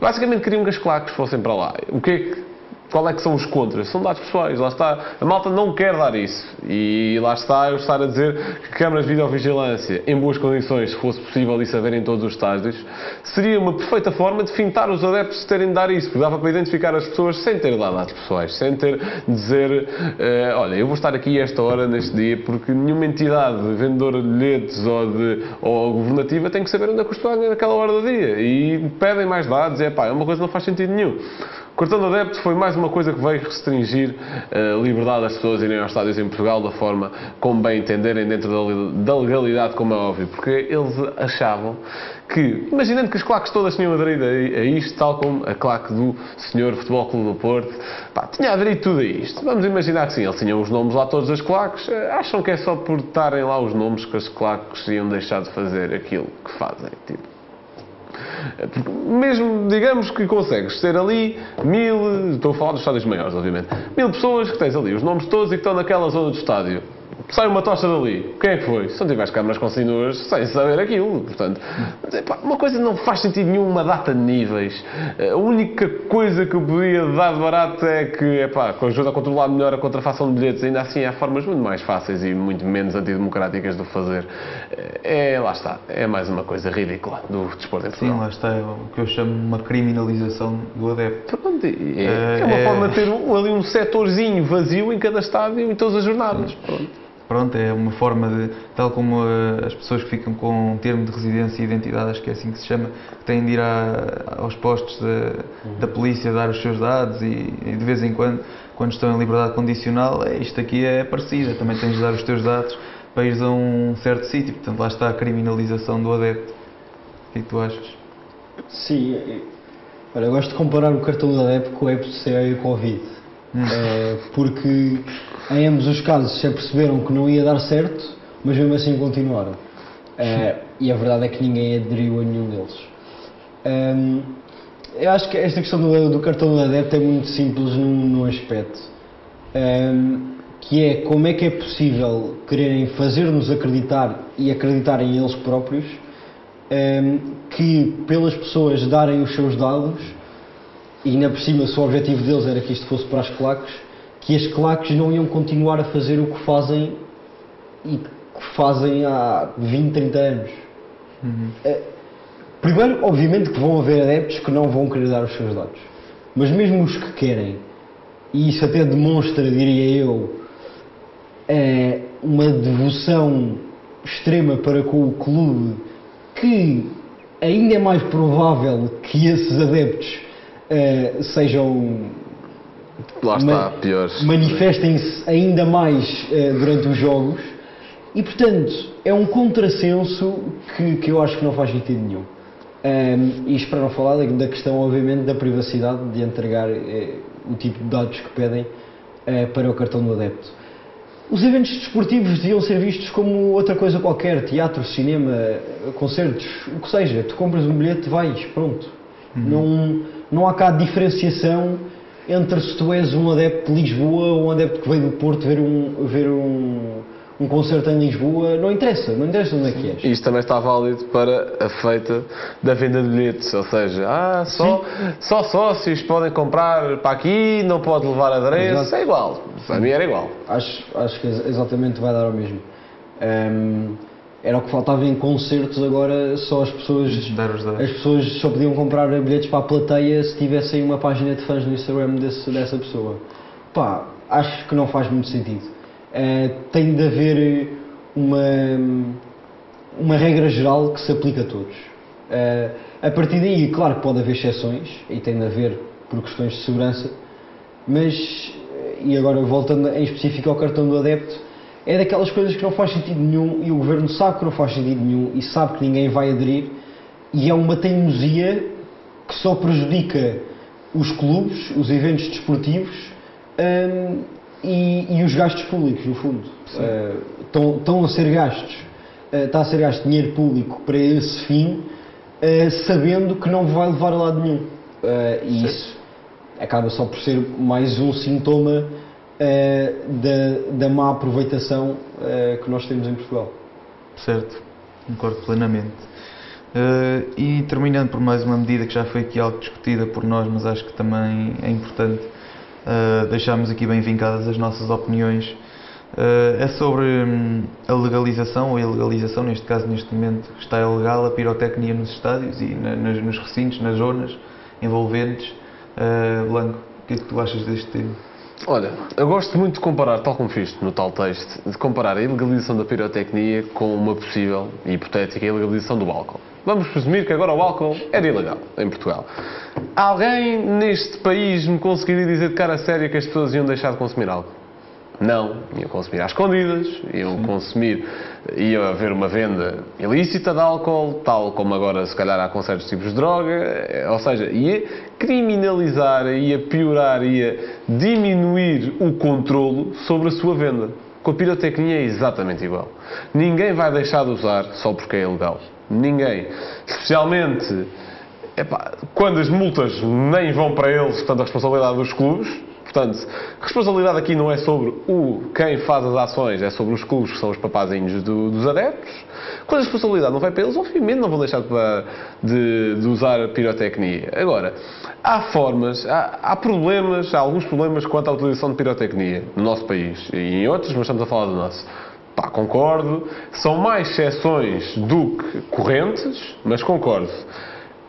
Basicamente queriam que as claques fossem para lá. O que é que qual é que são os contras? São dados pessoais, lá está. A malta não quer dar isso. E lá está eu estar a dizer que câmaras de videovigilância, em boas condições, se fosse possível isso haver em todos os estádios, seria uma perfeita forma de fintar os adeptos de terem de dar isso, porque dava para identificar as pessoas sem ter lá dados pessoais, sem ter de dizer, eh, olha, eu vou estar aqui esta hora, neste dia, porque nenhuma entidade vendedora de bilhetes ou, de, ou governativa tem que saber onde é que naquela hora do dia. E pedem mais dados, é pá, é uma coisa que não faz sentido nenhum. Cartão de adepto foi mais uma coisa que veio restringir a liberdade das pessoas irem aos estádios em Portugal da forma como bem entenderem dentro da le- da legalidade, como é óbvio, porque eles achavam que, imaginando que as claques todas tinham aderido a, isto, tal como a claque do Senhor Futebol Clube do Porto, pá, tinha aderido tudo a isto. Vamos imaginar que sim, eles tinham os nomes lá todas as claques, eh, acham que é só por estarem lá os nomes que as claques iam deixar de fazer aquilo que fazem, tipo. Mesmo, digamos que consegues ter ali mil, estou a falar dos estádios maiores, obviamente, mil pessoas que tens ali, os nomes todos e que estão naquela zona do estádio. Sai uma tocha dali. Quem é que foi? Se não tiveres câmaras contínuas, sem saber aquilo. Portanto, uma coisa não faz sentido nenhum, uma data de níveis. A única coisa que eu podia dar de barato é que, epá, ajuda a controlar melhor a contrafação de bilhetes. Ainda assim, há formas muito mais fáceis e muito menos antidemocráticas de o fazer. É, lá está. É mais uma coisa ridícula do desporto em Sim, Portugal. lá está, é o que eu chamo uma criminalização do adepto. Pronto, é, é uma É- forma de ter ali um setorzinho vazio em cada estádio em todas as jornadas. Pronto. Pronto, é uma forma de, tal como eh, as pessoas que ficam com um termo de residência e identidade, acho que é assim que se chama, que têm de ir à- aos postos da, da polícia dar os seus dados e, e de vez em quando, quando estão em liberdade condicional, é, isto aqui é parecido, também tens de dar os teus dados para ires a um certo sítio, portanto lá está a criminalização do adepto. O que é que tu achas? Sim, olha, eu gosto de comparar o cartão da adepto com o EPCA e o Covid. Eh, porque em ambos os casos se aperceberam que não ia dar certo, mas mesmo assim continuaram. Eh, e a verdade é que ninguém aderiu a nenhum deles. Ehm, eu acho que esta questão do, do cartão da adepto é muito simples num, num aspecto. Ehm, que é como é que é possível quererem fazer-nos acreditar e acreditar em eles próprios ehm, que pelas pessoas darem os seus dados, e ainda por cima se o objetivo deles era que isto fosse para as claques, que as claques não iam continuar a fazer o que fazem e que fazem há 20, 30 anos. Eh, Primeiro, obviamente que vão haver adeptos que não vão querer dar os seus dados. Mas mesmo os que querem, e isso até demonstra, diria eu, é uma devoção extrema para com o clube, que ainda é mais provável que esses adeptos eh, sejam Lá está, ma- piores. manifestem-se ainda mais eh, durante os jogos e portanto é um contrassenso que, que eu acho que não faz sentido nenhum Ahm, e para não falar da, da questão obviamente da privacidade de entregar eh, o tipo de dados que pedem eh, para o cartão do adepto os eventos desportivos deviam ser vistos como outra coisa qualquer, teatro, cinema, concertos, o que seja. Tu compras um bilhete, vais, pronto. Não, não há cá diferenciação entre se tu és um adepto de Lisboa ou um adepto que veio do Porto ver um, ver um, um concerto em Lisboa. Não interessa, não interessa onde é que és. Isto também está válido para a feita da venda de bilhetes, ou seja, ah, só, só sócios podem comprar para aqui, não pode levar adereço, Exato. é igual. Para mim era igual. Acho, acho que ex- exatamente vai dar ao mesmo. Ahm, era o que faltava em concertos, agora só as pessoas. As pessoas só podiam comprar bilhetes para a plateia se tivessem uma página de fãs no Instagram desse- dessa pessoa. Pá, acho que não faz muito sentido. Eh, tem de haver uma, uma regra geral que se aplica a todos. Eh, a partir daí, claro que pode haver exceções, e tem de haver por questões de segurança, mas, eh, e agora voltando em específico ao cartão do adepto, é daquelas coisas que não faz sentido nenhum e o governo sabe que não faz sentido nenhum e sabe que ninguém vai aderir e é uma teimosia que só prejudica os clubes, os eventos desportivos hum, e, e os gastos públicos, no fundo. Uh, estão, estão a ser gastos, uh, está a ser gasto dinheiro público para esse fim, uh, sabendo que não vai levar a lado nenhum. E isso acaba só por ser mais um sintoma da, da má aproveitação uh, que nós temos em Portugal. Certo, concordo plenamente. Eh, e terminando por mais uma medida que já foi aqui algo discutida por nós, mas acho que também é importante eh, deixarmos aqui bem vincadas as nossas opiniões, eh, é sobre hum, a legalização ou a ilegalização, neste caso, neste momento, está ilegal a pirotecnia nos estádios e na- nos recintos, nas zonas envolventes. Eh, Blanco, o que é que tu achas deste tema? Olha, eu gosto muito de comparar, tal como fiz no tal texto, de comparar a ilegalização da pirotecnia com uma possível e hipotética ilegalização do álcool. Vamos presumir que agora o álcool era ilegal em Portugal. Alguém neste país me conseguiria dizer de cara séria que as pessoas iam deixar de consumir álcool? Não, iam consumir às escondidas, iam consumir, ia haver uma venda ilícita de álcool, tal como agora se calhar há com certos tipos de droga, eh, ou seja, ia criminalizar, ia piorar, ia diminuir o controlo sobre a sua venda. Com a pirotecnia é exatamente igual. Ninguém vai deixar de usar só porque é ilegal. Ninguém. Especialmente epá, quando as multas nem vão para eles, portanto a responsabilidade dos clubes. Portanto, responsabilidade aqui não é sobre o quem faz as ações, é sobre os clubes que são os papazinhos do- dos adeptos. Quando a responsabilidade não vai para eles, obviamente não vão deixar de, de- de usar pirotecnia. Agora, há formas, há, há problemas, há alguns problemas quanto à utilização de pirotecnia no nosso país e em outros, mas estamos a falar do nosso. Pá, concordo. São mais exceções do que correntes, mas concordo.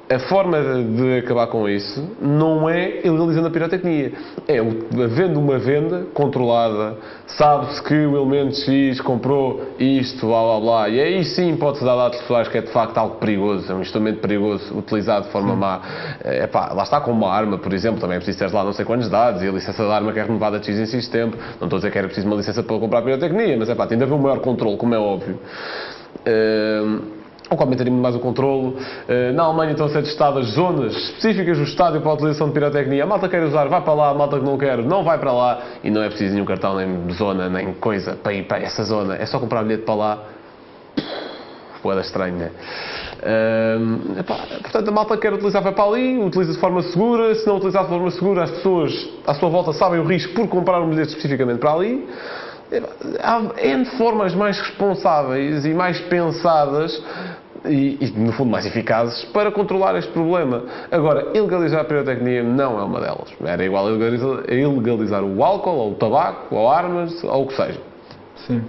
A forma de, acabar com isso não é ilegalizando a pirotecnia. É havendo uma venda controlada, sabe-se que o elemento X comprou isto, blá blá blá, e aí sim pode-se dar dados pessoais que é de facto algo perigoso, é um instrumento perigoso utilizado de forma má. É, pá, lá está com uma arma, por exemplo, também é preciso ter lá não sei quantos dados, e a licença da arma que é renovada de X em X tempo. Não estou a dizer que era preciso uma licença para comprar pirotecnia, mas é pá, tem de haver um maior controle, como é óbvio. Ehm, o qual aumentaria muito mais o controlo. Eh, Na Alemanha estão a ser testadas zonas específicas do estádio para a utilização de pirotecnia. A malta quer usar, vai para lá, a malta que não quer, não vai para lá. E não é preciso nenhum cartão, nem zona, nem coisa para ir para essa zona. É só comprar bilhete para lá. Boeda estranha? Ahm, epá, portanto, a malta quer utilizar vai para ali, utiliza de forma segura. Se não utilizar de forma segura, as pessoas à sua volta sabem o risco por comprar um bilhete especificamente para ali. Há N formas mais responsáveis e mais pensadas e, e, no fundo, mais eficazes para controlar este problema. Agora, ilegalizar a pirotecnia não é uma delas. Era igual a ilegalizar, a ilegalizar o álcool, ou o tabaco, ou armas, ou o que seja. Sim.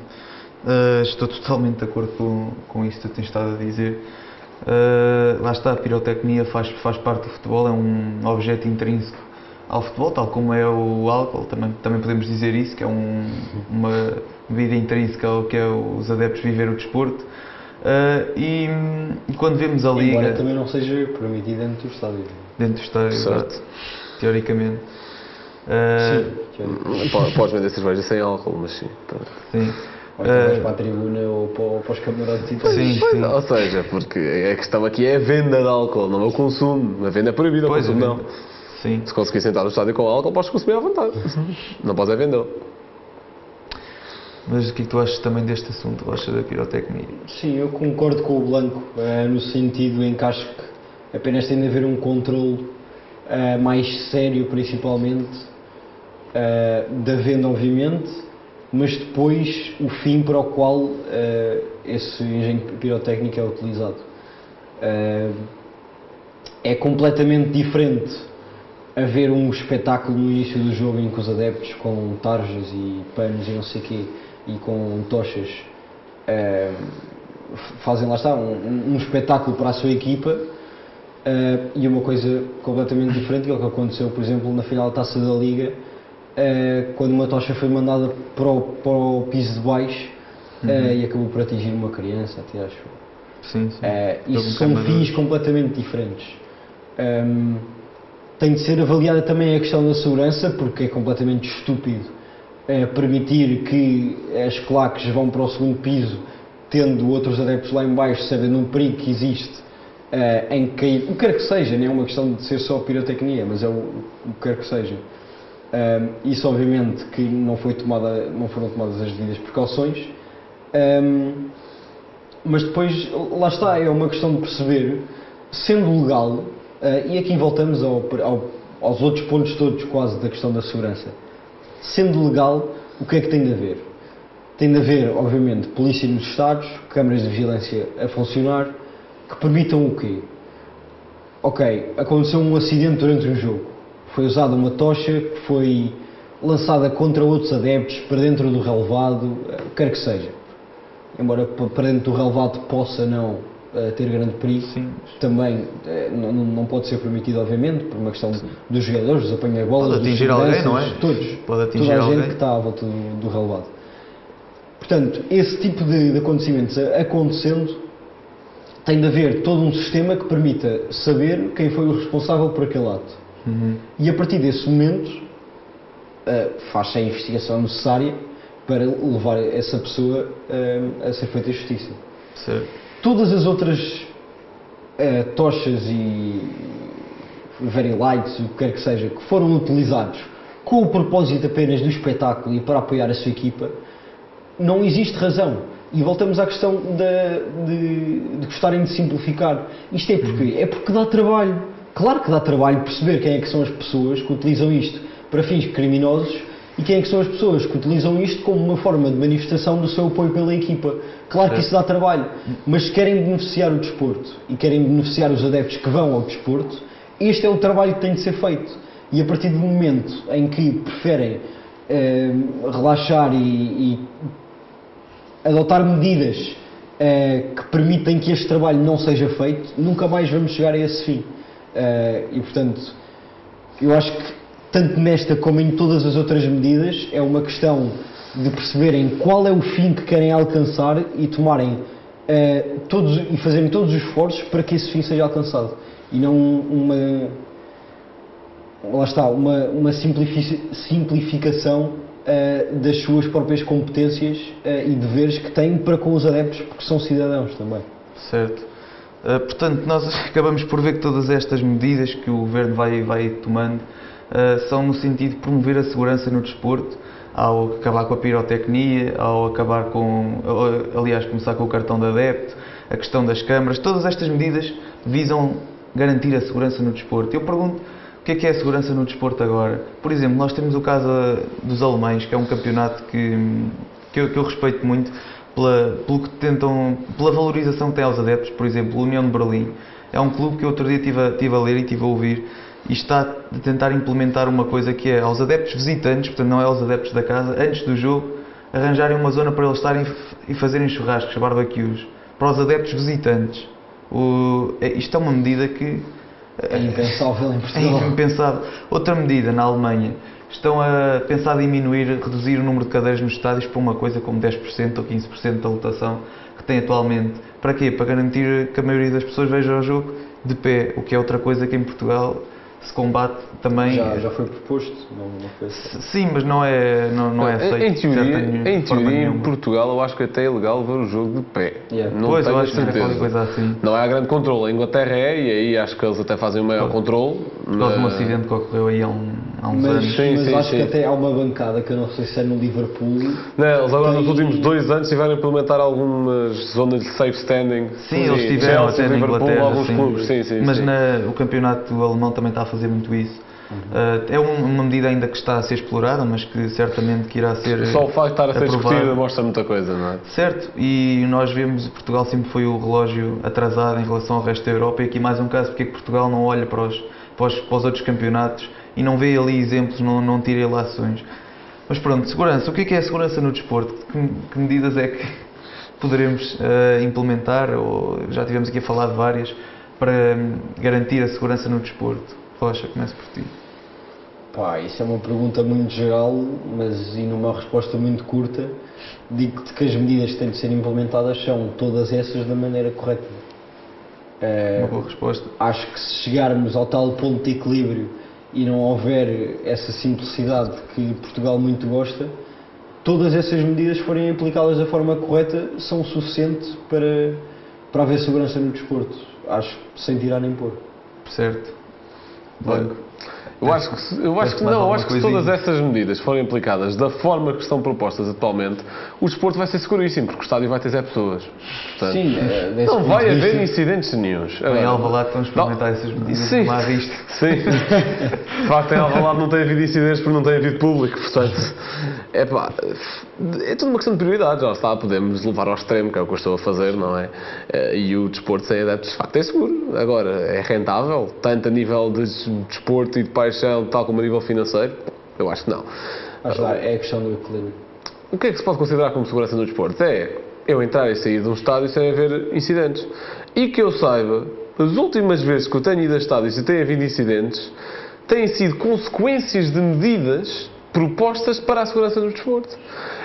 Uh, estou totalmente de acordo com, com isso que tu tens estado a dizer. Uh, lá está, a pirotecnia faz, faz parte do futebol, é um objeto intrínseco ao futebol, tal como é o álcool, também, também podemos dizer isso, que é um, uma vida intrínseca ao que é os adeptos viver o desporto. Uh, e, e, quando vemos a Liga. Embora também não seja permitido dentro do estádio. Dentro do estádio, exato. Teoricamente. Uh, sim, Podes vender cerveja sem álcool, mas sim. Sim. Ou então vais para a tribuna ou para, para os camarotes e sim, sim. Ou seja, porque a questão aqui é a venda de álcool, não é o consumo. A venda é proibida, o consumo não. Sim. Se conseguir sentar no estádio com álcool, podes consumir à vontade. Não podes é vendê-lo. Mas o que é que tu achas também deste assunto? Achas da pirotecnia? Sim, eu concordo com o Blanco, uh, no sentido em que acho que apenas tem de haver um controle uh, mais sério, principalmente, uh, da venda, obviamente, mas depois o fim para o qual esse engenho pirotécnico é utilizado. é completamente diferente haver um espetáculo no início do jogo em que os adeptos com tarjas e panos e não sei o quê e com tochas uh, fazem lá está um, um, espetáculo para a sua equipa uh, e uma coisa completamente diferente que é o que aconteceu por exemplo na final da Taça da Liga uh, quando uma tocha foi mandada para o, para o piso de baixo uhum. e acabou por atingir uma criança até acho sim, sim. isso são fins completamente diferentes um, tem de ser avaliada também a questão da segurança porque é completamente estúpido permitir que as claques vão para o segundo piso, tendo outros adeptos lá em baixo, sabendo o perigo que existe é, em cair, o que quer que seja, não é uma questão de ser só pirotecnia, mas é o, o que quer que seja. Um, isso obviamente que não, foi tomada, não foram tomadas as devidas precauções, um, mas depois, lá está, é uma questão de perceber, sendo legal, uh, e aqui voltamos ao, ao, aos outros pontos todos quase da questão da segurança sendo legal, o que é que tem de haver? Tem de haver, obviamente, polícia nos Estados, câmaras de vigilância a funcionar, que permitam o quê? Ok, aconteceu um acidente durante um jogo. Foi usada uma tocha que foi lançada contra outros adeptos para dentro do relevado, quer que seja. Embora para dentro do relevado possa não ter grande perigo. Sim. Também uh, não, não pode ser permitido, obviamente, por uma questão Sim. dos jogadores, dos apanha-bolas, Pode atingir alguém, não é? Todos. Pode atingir toda a alguém. gente que está à volta do, do relevado. Portanto, esse tipo de, de acontecimentos acontecendo, tem de haver todo um sistema que permita saber quem foi o responsável por aquele ato. Uhum. E a partir desse momento, uh, faz-se a investigação necessária para levar essa pessoa uh, a ser feita justiça. Certo todas as outras uh, tochas e very lights, o que quer que seja, que foram utilizados com o propósito apenas do espetáculo e para apoiar a sua equipa, não existe razão. E voltamos à questão de, de, de gostarem de simplificar. Isto é porque É porque dá trabalho. Claro que dá trabalho perceber quem é que são as pessoas que utilizam isto para fins criminosos e quem é que são as pessoas que utilizam isto como uma forma de manifestação do seu apoio pela equipa. Claro que isso dá trabalho, mas se querem beneficiar o desporto e querem beneficiar os adeptos que vão ao desporto, este é o trabalho que tem de ser feito. E a partir do momento em que preferem eh, relaxar e, e, adotar medidas eh, que permitem que este trabalho não seja feito, nunca mais vamos chegar a esse fim. Eh, e portanto, eu acho que tanto nesta como em todas as outras medidas, é uma questão de perceberem qual é o fim que querem alcançar e tomarem uh, todos e fazerem todos os esforços para que esse fim seja alcançado. E não uma lá está uma, uma simplificação uh, das suas próprias competências uh, e deveres que têm para com os adeptos porque são cidadãos também. Certo. Portanto nós acabamos por ver que todas estas medidas que o governo vai vai tomando são no sentido de promover a segurança no desporto, ao acabar com a pirotecnia, ao acabar com, aliás, começar com o cartão de adepto, a questão das câmaras, todas estas medidas visam garantir a segurança no desporto. Eu pergunto, o que é que é a segurança no desporto agora? Por exemplo, nós temos o caso dos alemães, que é um campeonato que, que, eu, que eu respeito muito, pela, pelo que tentam, pela valorização que tem aos adeptos, por exemplo, a União de Berlim é um clube que outro dia estive a, estive a ler e estive a ouvir e está a tentar implementar uma coisa que é aos adeptos visitantes, portanto não é aos adeptos da casa, antes do jogo, arranjarem uma zona para eles estarem e fazerem churrascos, barbecues, para os adeptos visitantes. O, é, isto é uma medida que É impensável em é Portugal. impensável. Outra medida na Alemanha, estão a pensar diminuir, reduzir o número de cadeiras nos estádios para uma coisa como 10% ou 15% da lotação que tem atualmente. Para quê? Para garantir que a maioria das pessoas veja o jogo de pé, o que é outra coisa que em Portugal se combate também. Já, já foi proposto, não, não foi assim. Sim, mas não é, não, não é aceito. em teoria, nenhuma- em, forma teoria em. Portugal, eu acho que até é ilegal ver o jogo de pé. Yeah. Não Pois, eu acho que é certeza. qualquer coisa assim. Não há grande controle. A Inglaterra é, e aí acho que eles até fazem o maior controle. Por causa de um acidente que ocorreu aí há, um- há uns Mas, anos. Sim, mas sim, acho sim. que até há uma bancada que eu não sei se é no Liverpool. Não, eles agora nos Tem- últimos dois anos tiveram a implementar algumas zonas de safe standing. Sim, eles tiveram Chelsea, até na Liverpool, Inglaterra. alguns sim. clubes. Sim, sim, Mas sim. na- o campeonato alemão também está a fazer muito isso. Uh, é um- uma medida ainda que está a ser explorada, mas que certamente que irá ser. Só o facto de estar a ser aprovado. discutida mostra muita coisa, não é? Certo, e nós vemos Portugal sempre foi o relógio atrasado em relação ao resto da Europa e aqui mais um caso porque é que Portugal não olha para os, para os, para os outros campeonatos e não vê ali exemplos, não, não tira ilações. Mas pronto, segurança. O que é que é a segurança no desporto? Que, que medidas é que poderemos eh, implementar, ou já tivemos aqui a falar de várias, para hum, garantir a segurança no desporto? Rocha, começo por ti. Pá, isso é uma pergunta muito geral, mas e numa resposta muito curta, digo-te que as medidas que têm de ser implementadas são todas essas da maneira correta. Eh, Uma boa resposta. acho que se chegarmos ao tal ponto de equilíbrio e não houver essa simplicidade que Portugal muito gosta, todas essas medidas forem aplicadas da forma correta são suficientes para, para haver segurança no desporto. Acho que sem tirar nem pôr. Certo? Banco. Eu acho que, se- eu acho que não, eu acho que se todas essas medidas forem aplicadas da forma que estão propostas atualmente, o desporto vai ser seguríssimo, porque o estádio vai ter Zé pessoas. Portanto, Sim, desse não vai haver vista- incidentes nenhuns. Em Alvalade estão a experimentar não. essas medidas Sim. de má vista. Sim. De facto, em Alvalade não tem havido incidentes porque não tem havido público, portanto, é pá, é tudo uma questão de prioridades, já está, podemos levar ao extremo, que é o que eu estou a fazer, não é? Eh, E o desporto sem adeptos, de facto, é seguro. Agora, é rentável, tanto a nível de desporto e de paixão, tal como a nível financeiro? Eu acho que não. Acho que é a questão do equilíbrio. O que é que se pode considerar como segurança no desporto? É eu entrar e sair de um estádio sem haver incidentes. E que eu saiba, as últimas vezes que eu tenho ido a estádios e tem havido incidentes, têm sido consequências de medidas propostas para a segurança do desporto.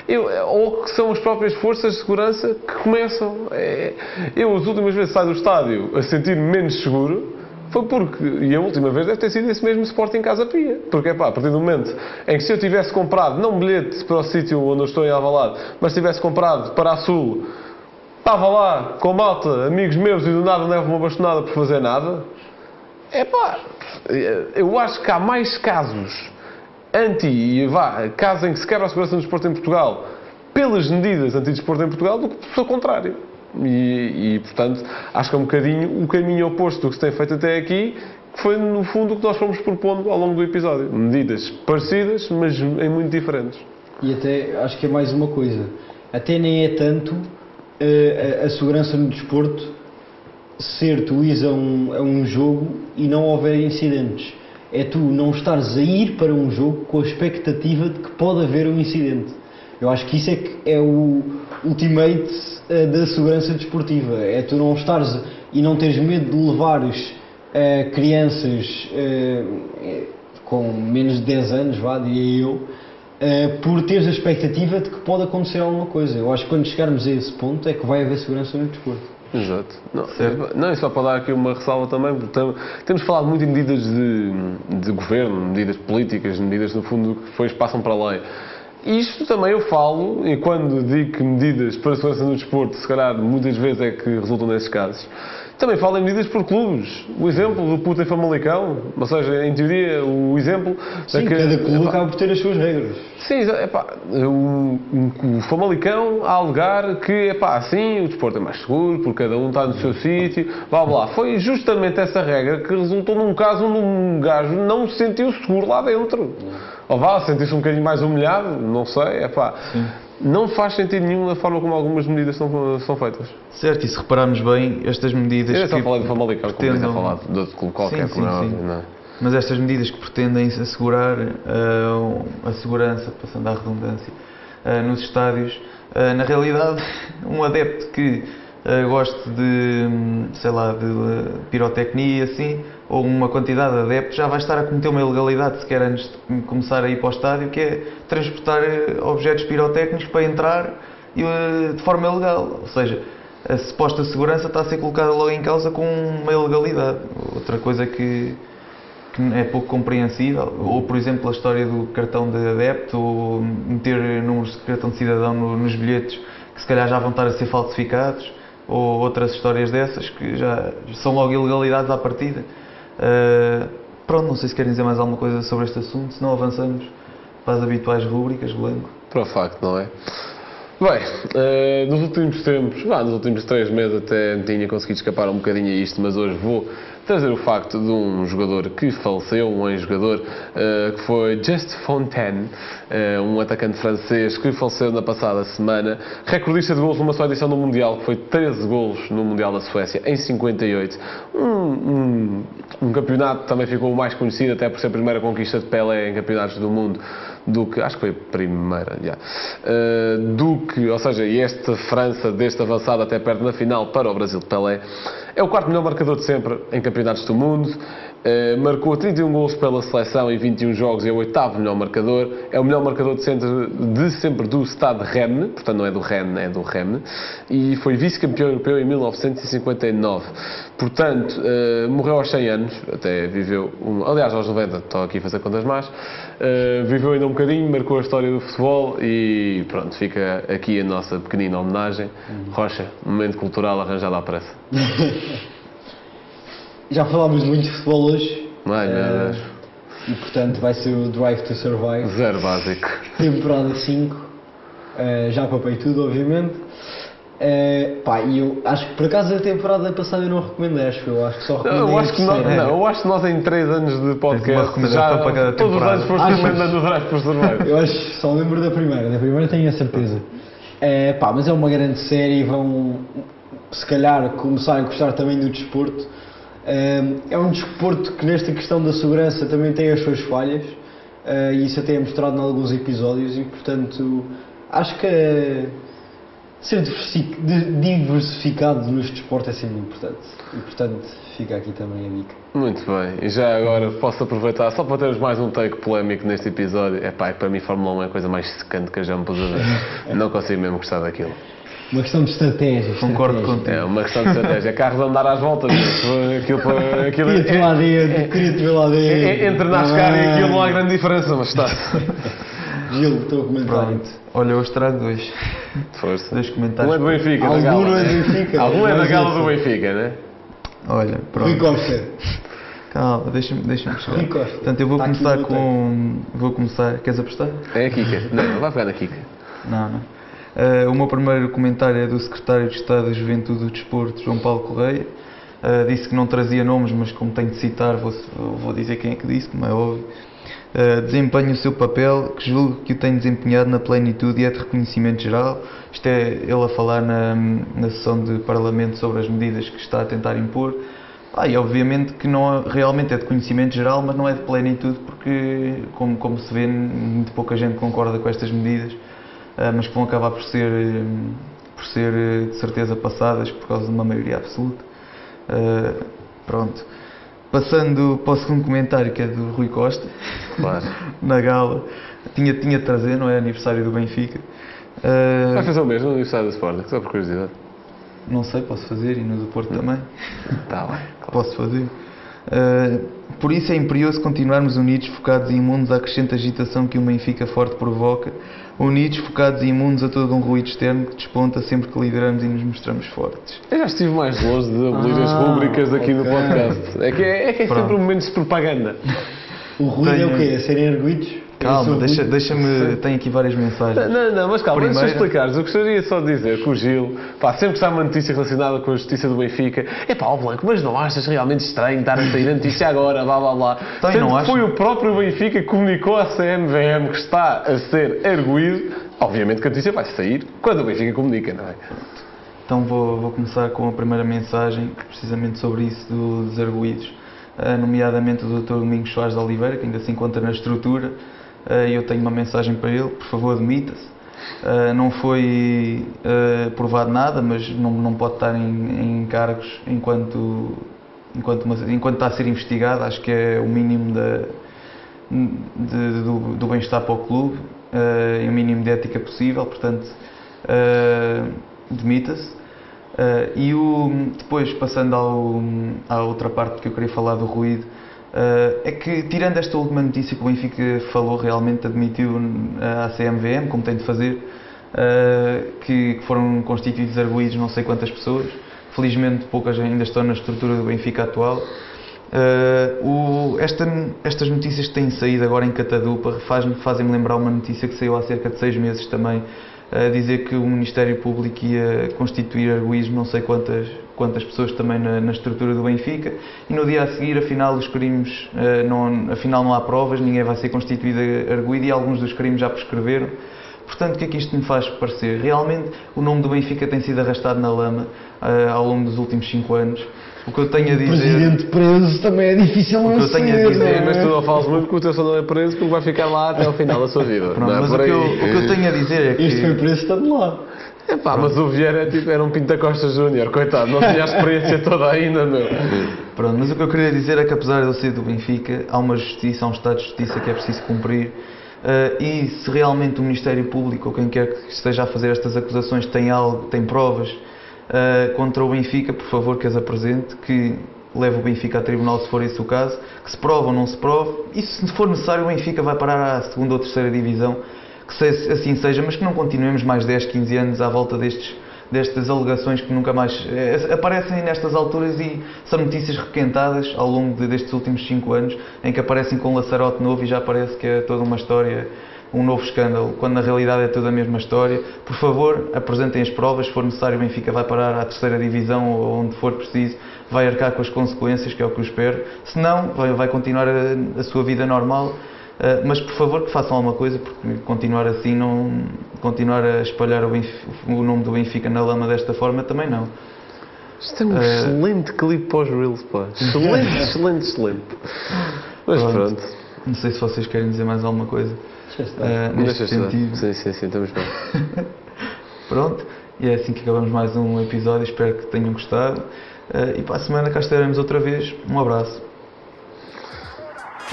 Eu, ou que são as próprias forças de segurança que começam. É, eu, as últimas vezes que saio do estádio a sentir-me menos seguro, foi porque, e a última vez deve ter sido esse mesmo Sporting Casa Pia. Porque, pá, a partir do momento em que se eu tivesse comprado, não bilhete para o sítio onde eu estou em Alvalade, mas tivesse comprado para a Sul, estava lá com malta, amigos meus, e do nada levo uma bastonada por fazer nada, é pá, eu acho que há mais casos anti, e vá, casos em que se quebra a segurança do desporto em Portugal pelas medidas anti-desporto em Portugal do que pelo contrário. E, e, portanto, acho que é um bocadinho o caminho oposto do que se tem feito até aqui, que foi, no fundo, o que nós fomos propondo ao longo do episódio. Medidas parecidas, mas em muito diferentes. E até acho que é mais uma coisa. Até nem é tanto eh, a, a segurança no desporto ser tu a um, a um jogo e não houver incidentes. É tu não estares a ir para um jogo com a expectativa de que pode haver um incidente. Eu acho que isso é que é o ultimate eh, da segurança desportiva. É tu não estares e não teres medo de levares eh, crianças eh, com menos de 10 anos, vá, diria eu, por teres a expectativa de que pode acontecer alguma coisa. Eu acho que quando chegarmos a esse ponto é que vai haver segurança no desporto. Exato. Não, não, e só para dar aqui uma ressalva também, porque temos falado muito em medidas de, de governo, medidas políticas, medidas, no fundo, que depois passam para a lei. Isto também eu falo, e quando digo que medidas para a segurança no desporto, se calhar muitas vezes é que resultam nesses casos, também falo em medidas por clubes. O exemplo do Puta em Famalicão, ou seja, em teoria, o exemplo... Sim, daquele- cada clube Epá, acaba por ter as suas regras. Sim, epá, o, o, Famalicão a alegar que, epá, assim o desporto é mais seguro, porque cada um está no seu sítio, blá blá. Foi justamente essa regra que resultou num caso onde um gajo não se sentiu seguro lá dentro. Ou vá, sentiu-se um bocadinho mais humilhado, não sei, epá. Não faz sentido nenhum a forma como algumas medidas são, são feitas. Certo, e se repararmos bem, estas medidas Eu só que falei de Famalicão, como pretendam- a falar de outro clube qualquer, Sim, como é sim, óbvio, sim. não é? Mas estas medidas que pretendem assegurar ah, a segurança, passando à redundância, ah, nos estádios, ah, na realidade, um adepto que goste de, hum, sei lá, de pirotecnia, assim, ou uma quantidade de adeptos, já vai estar a cometer uma ilegalidade sequer antes de começar a ir para o estádio, que é transportar ah, objetos pirotécnicos para entrar e, ah, de forma ilegal. Ou seja, a suposta segurança está a ser colocada logo em causa com uma ilegalidade. Outra coisa que, que é pouco compreensível, ou por exemplo a história do cartão de adepto, ou meter números de cartão de cidadão no- nos bilhetes que se calhar já vão estar a ser falsificados, ou outras histórias dessas que já são logo ilegalidades à partida. Ah, pronto, não sei se querem dizer mais alguma coisa sobre este assunto, se não avançamos para as habituais rúbricas, Blanco. Para o facto, não é? Bem, eh, nos últimos tempos, vá, nos últimos três meses até tinha conseguido escapar um bocadinho a isto, mas hoje vou trazer o facto de um jogador que faleceu, um ex-jogador, eh, que foi Just Fontaine, eh, um atacante francês que faleceu na passada semana, recordista de gols numa só edição do Mundial, que foi 13 gols no Mundial da Suécia, em 58. Um, um, um campeonato que também ficou mais conhecido, até por ser a primeira conquista de Pelé em campeonatos do mundo, do que, acho que foi a primeira, já, Eh, do que, ou seja, e esta França, deste avançado até perto na final para o Brasil de Pelé, é o quarto melhor marcador de sempre em campeonatos do mundo, marcou 31 gols pela seleção em 21 jogos e é o oitavo melhor marcador, é o melhor marcador de sempre, de sempre do Stade Rennes, portanto não é do Rennes, é do Rennes, e foi vice-campeão europeu em 1959. Portanto, eh, morreu aos 100 anos, até viveu, um, aliás aos 90, estou aqui a fazer contas más, eh, viveu ainda um bocadinho, marcou a história do futebol e pronto, fica aqui a nossa pequenina homenagem. Rocha, momento cultural arranjado à pressa. Já falámos muito de futebol hoje. Deus, E portanto vai ser o Drive to Survive, zero básico. temporada 5. Eh, já papei tudo, obviamente. Eh, pá, e eu acho que por acaso a temporada passada eu não recomendei, acho que eu acho que só recomendei Eu a acho, que nós, não, eu acho que nós em 3 anos de podcast já para cada todos os anos foste recomendando o Drive por Survive. Eu acho que só lembro da primeira, da primeira tenho a certeza. É, pá, mas é uma grande série, vão se calhar começar a gostar também do desporto. É, é um desporto que nesta questão da segurança também tem as suas falhas, é, e isso até é mostrado em alguns episódios e portanto acho que é, ser diversificado nos desportos é sempre importante. E portanto fica aqui também a dica. Muito bem, e já agora posso aproveitar só para termos mais um take polémico neste episódio. É pá, para mim Fórmula 1 é a coisa mais secante que eu já me pus a ver. Não consigo mesmo gostar daquilo. Uma questão de estratégia. Concordo contigo. É uma questão de estratégia. Carros a andar às voltas. Aquilo, aquilo, aquilo Queria-te ver lá dentro, é- queria-te ver lá dentro. é- Entre NASCAR e aquilo não há grande diferença, mas está. Gil, estou a comentar. Pronto. Olha, hoje trago dois. Força. Dois Um comentários. é do Benfica, da Algum Gala. é do Benfica, Algum é da Gala do Benfica, né? Olha, Rui pronto. Costa. Calma, deixa-me deixa chegar. Rui. Portanto, eu vou aqui começar com. Vou começar. Queres apostar? É a Kika. Não, não vai pegar na Kika. Não, não. Eh, o meu primeiro comentário é do secretário de Estado da Juventude do Desporto, João Paulo Correia. Eh, disse que não trazia nomes, mas como tenho de citar, vou, vou dizer quem é que disse, como é óbvio. Eh, desempenha o seu papel, que julgo que o tem desempenhado na plenitude e é de reconhecimento geral. Isto é ele a falar na, na sessão de Parlamento sobre as medidas que está a tentar impor. Ah, e obviamente que não é- realmente é de conhecimento geral, mas não é de plenitude, porque, como, como se vê, muito pouca gente concorda com estas medidas, mas que vão acabar por ser, hum, por ser eh, de certeza passadas por causa de uma maioria absoluta. Ah, pronto. Passando para o segundo comentário, que é do Rui Costa, Claro. na gala. Tinha, tinha de trazer, não é? Aniversário do Benfica. Ah, Vai fazer o mesmo no aniversário do Sporting, só por curiosidade. não sei, posso fazer, e no do Porto também. Está bem. Posso fazer. Uh, por isso é imperioso continuarmos unidos, focados e imunes à crescente agitação que o Benfica forte provoca, unidos, focados e imunes a todo um ruído externo que desponta sempre que lideramos e nos mostramos fortes. Eu já estive mais longe de abolir as Ah, rúbricas aqui no ok. podcast. É que é, é, que é sempre um momento de propaganda. O ruído é Tenho- o quê? É serem arguidos? Calma, o deixa- deixa-me. tenho aqui várias mensagens. Não, não, mas calma, antes de Primeiro- explicares, eu gostaria só de dizer que o Gil, pá, sempre que está uma notícia relacionada com a justiça do Benfica, é pá, ó Blanco, mas não achas realmente estranho estar a sair a notícia agora, blá blá blá. Então, Sendo não que acho. foi o próprio Benfica que comunicou à CMVM que está a ser arguído, Obviamente que a notícia vai sair quando o Benfica comunica, não é? Então vou, vou começar com a primeira mensagem, precisamente sobre isso do- dos arguídos, eh, nomeadamente do Dr. Domingos Soares de Oliveira, que ainda se encontra na estrutura, eu tenho uma mensagem para ele, por favor demita-se. Eh, não foi eh, provado nada, mas não, não pode estar em, em cargos enquanto, enquanto, enquanto está a ser investigado, acho que é o mínimo da, de- do, do bem-estar para o clube eh, e o mínimo de ética possível, portanto, eh, demita-se. Eh, e o, depois, passando ao, à outra parte que eu queria falar do ruído, eh, é que, tirando esta última notícia que o Benfica falou, realmente admitiu à CMVM, como tem de fazer, eh, que, que foram constituídos arguídos não sei quantas pessoas. Felizmente, poucas ainda estão na estrutura do Benfica atual. Uh, o- esta- estas notícias que têm saído agora em Catadupa faz- fazem-me lembrar uma notícia que saiu há cerca de seis meses também, a dizer que o Ministério Público ia constituir arguídos não sei quantas, quantas pessoas também na, na estrutura do Benfica e no dia a seguir, afinal, os crimes, uh, não, afinal não há provas, ninguém vai ser constituído arguído e alguns dos crimes já prescreveram. Portanto, o que é que isto me faz parecer? Realmente, o nome do Benfica tem sido arrastado na lama uh, ao longo dos últimos cinco anos. O que eu tenho a dizer... Presidente preso também é difícil O que não eu tenho a dizer, não é? Mas tu não falas muito porque o teu não é preso porque vai ficar lá até ao final da sua vida. Pronto, não é mas por o que, eu, o que eu tenho a dizer é que... Este foi preso estando lá. Epá, mas o Vieira é tipo, era um Pinta Costa Júnior, coitado, não tinha a experiência toda ainda, meu. Pronto, mas o que eu queria dizer é que apesar de eu ser do Benfica, há uma justiça, há um Estado de Justiça que é preciso cumprir. eh, e se realmente o Ministério Público ou quem quer que esteja a fazer estas acusações tem algo, tem provas eh, contra o Benfica, por favor que as apresente, que leve o Benfica a tribunal se for esse o caso, que se prova ou não se prove, e se for necessário o Benfica vai parar à segunda ou terceira divisão, que assim seja, mas que não continuemos mais 10, 15 anos à volta destes destas alegações que nunca mais eh, aparecem nestas alturas e são notícias requentadas ao longo de- destes últimos 5 anos, em que aparecem com um laçarote novo e já parece que é toda uma história, um novo escândalo, quando na realidade é toda a mesma história. Por favor, apresentem as provas, se for necessário o Benfica vai parar à terceira divisão ou onde for preciso, vai arcar com as consequências, que é o que eu espero. Se não, vai, vai continuar a, a sua vida normal. Uh, mas por favor que façam alguma coisa, porque continuar assim, não, continuar a espalhar o, Benf- o nome do Benfica na lama desta forma também não. Isto é um excelente clipe para os Reels, pá. Excelente, excelente, excelente. Mas Pronto. pronto, Não sei se vocês querem dizer mais alguma coisa Já está. uh, neste sentido. Sim, sim, sim, estamos bem. Pronto, e é assim que acabamos mais um episódio. Espero que tenham gostado. Uh, e para a semana cá estaremos outra vez. Um abraço.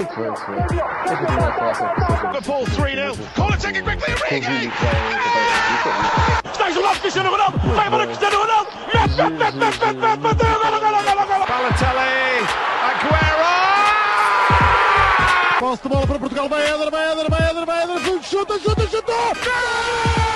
Falar sobre pessoas. Liverpool 3 0. Corner taken quickly. Origi. Está isolado Cristiano Ronaldo. Vai para Cristiano Ronaldo. Balotelli. Aguero. Posse de bola para Portugal, vai Éder, vai Éder, vai Éder, vai Éder, chuta, chuta, chuta! Gol!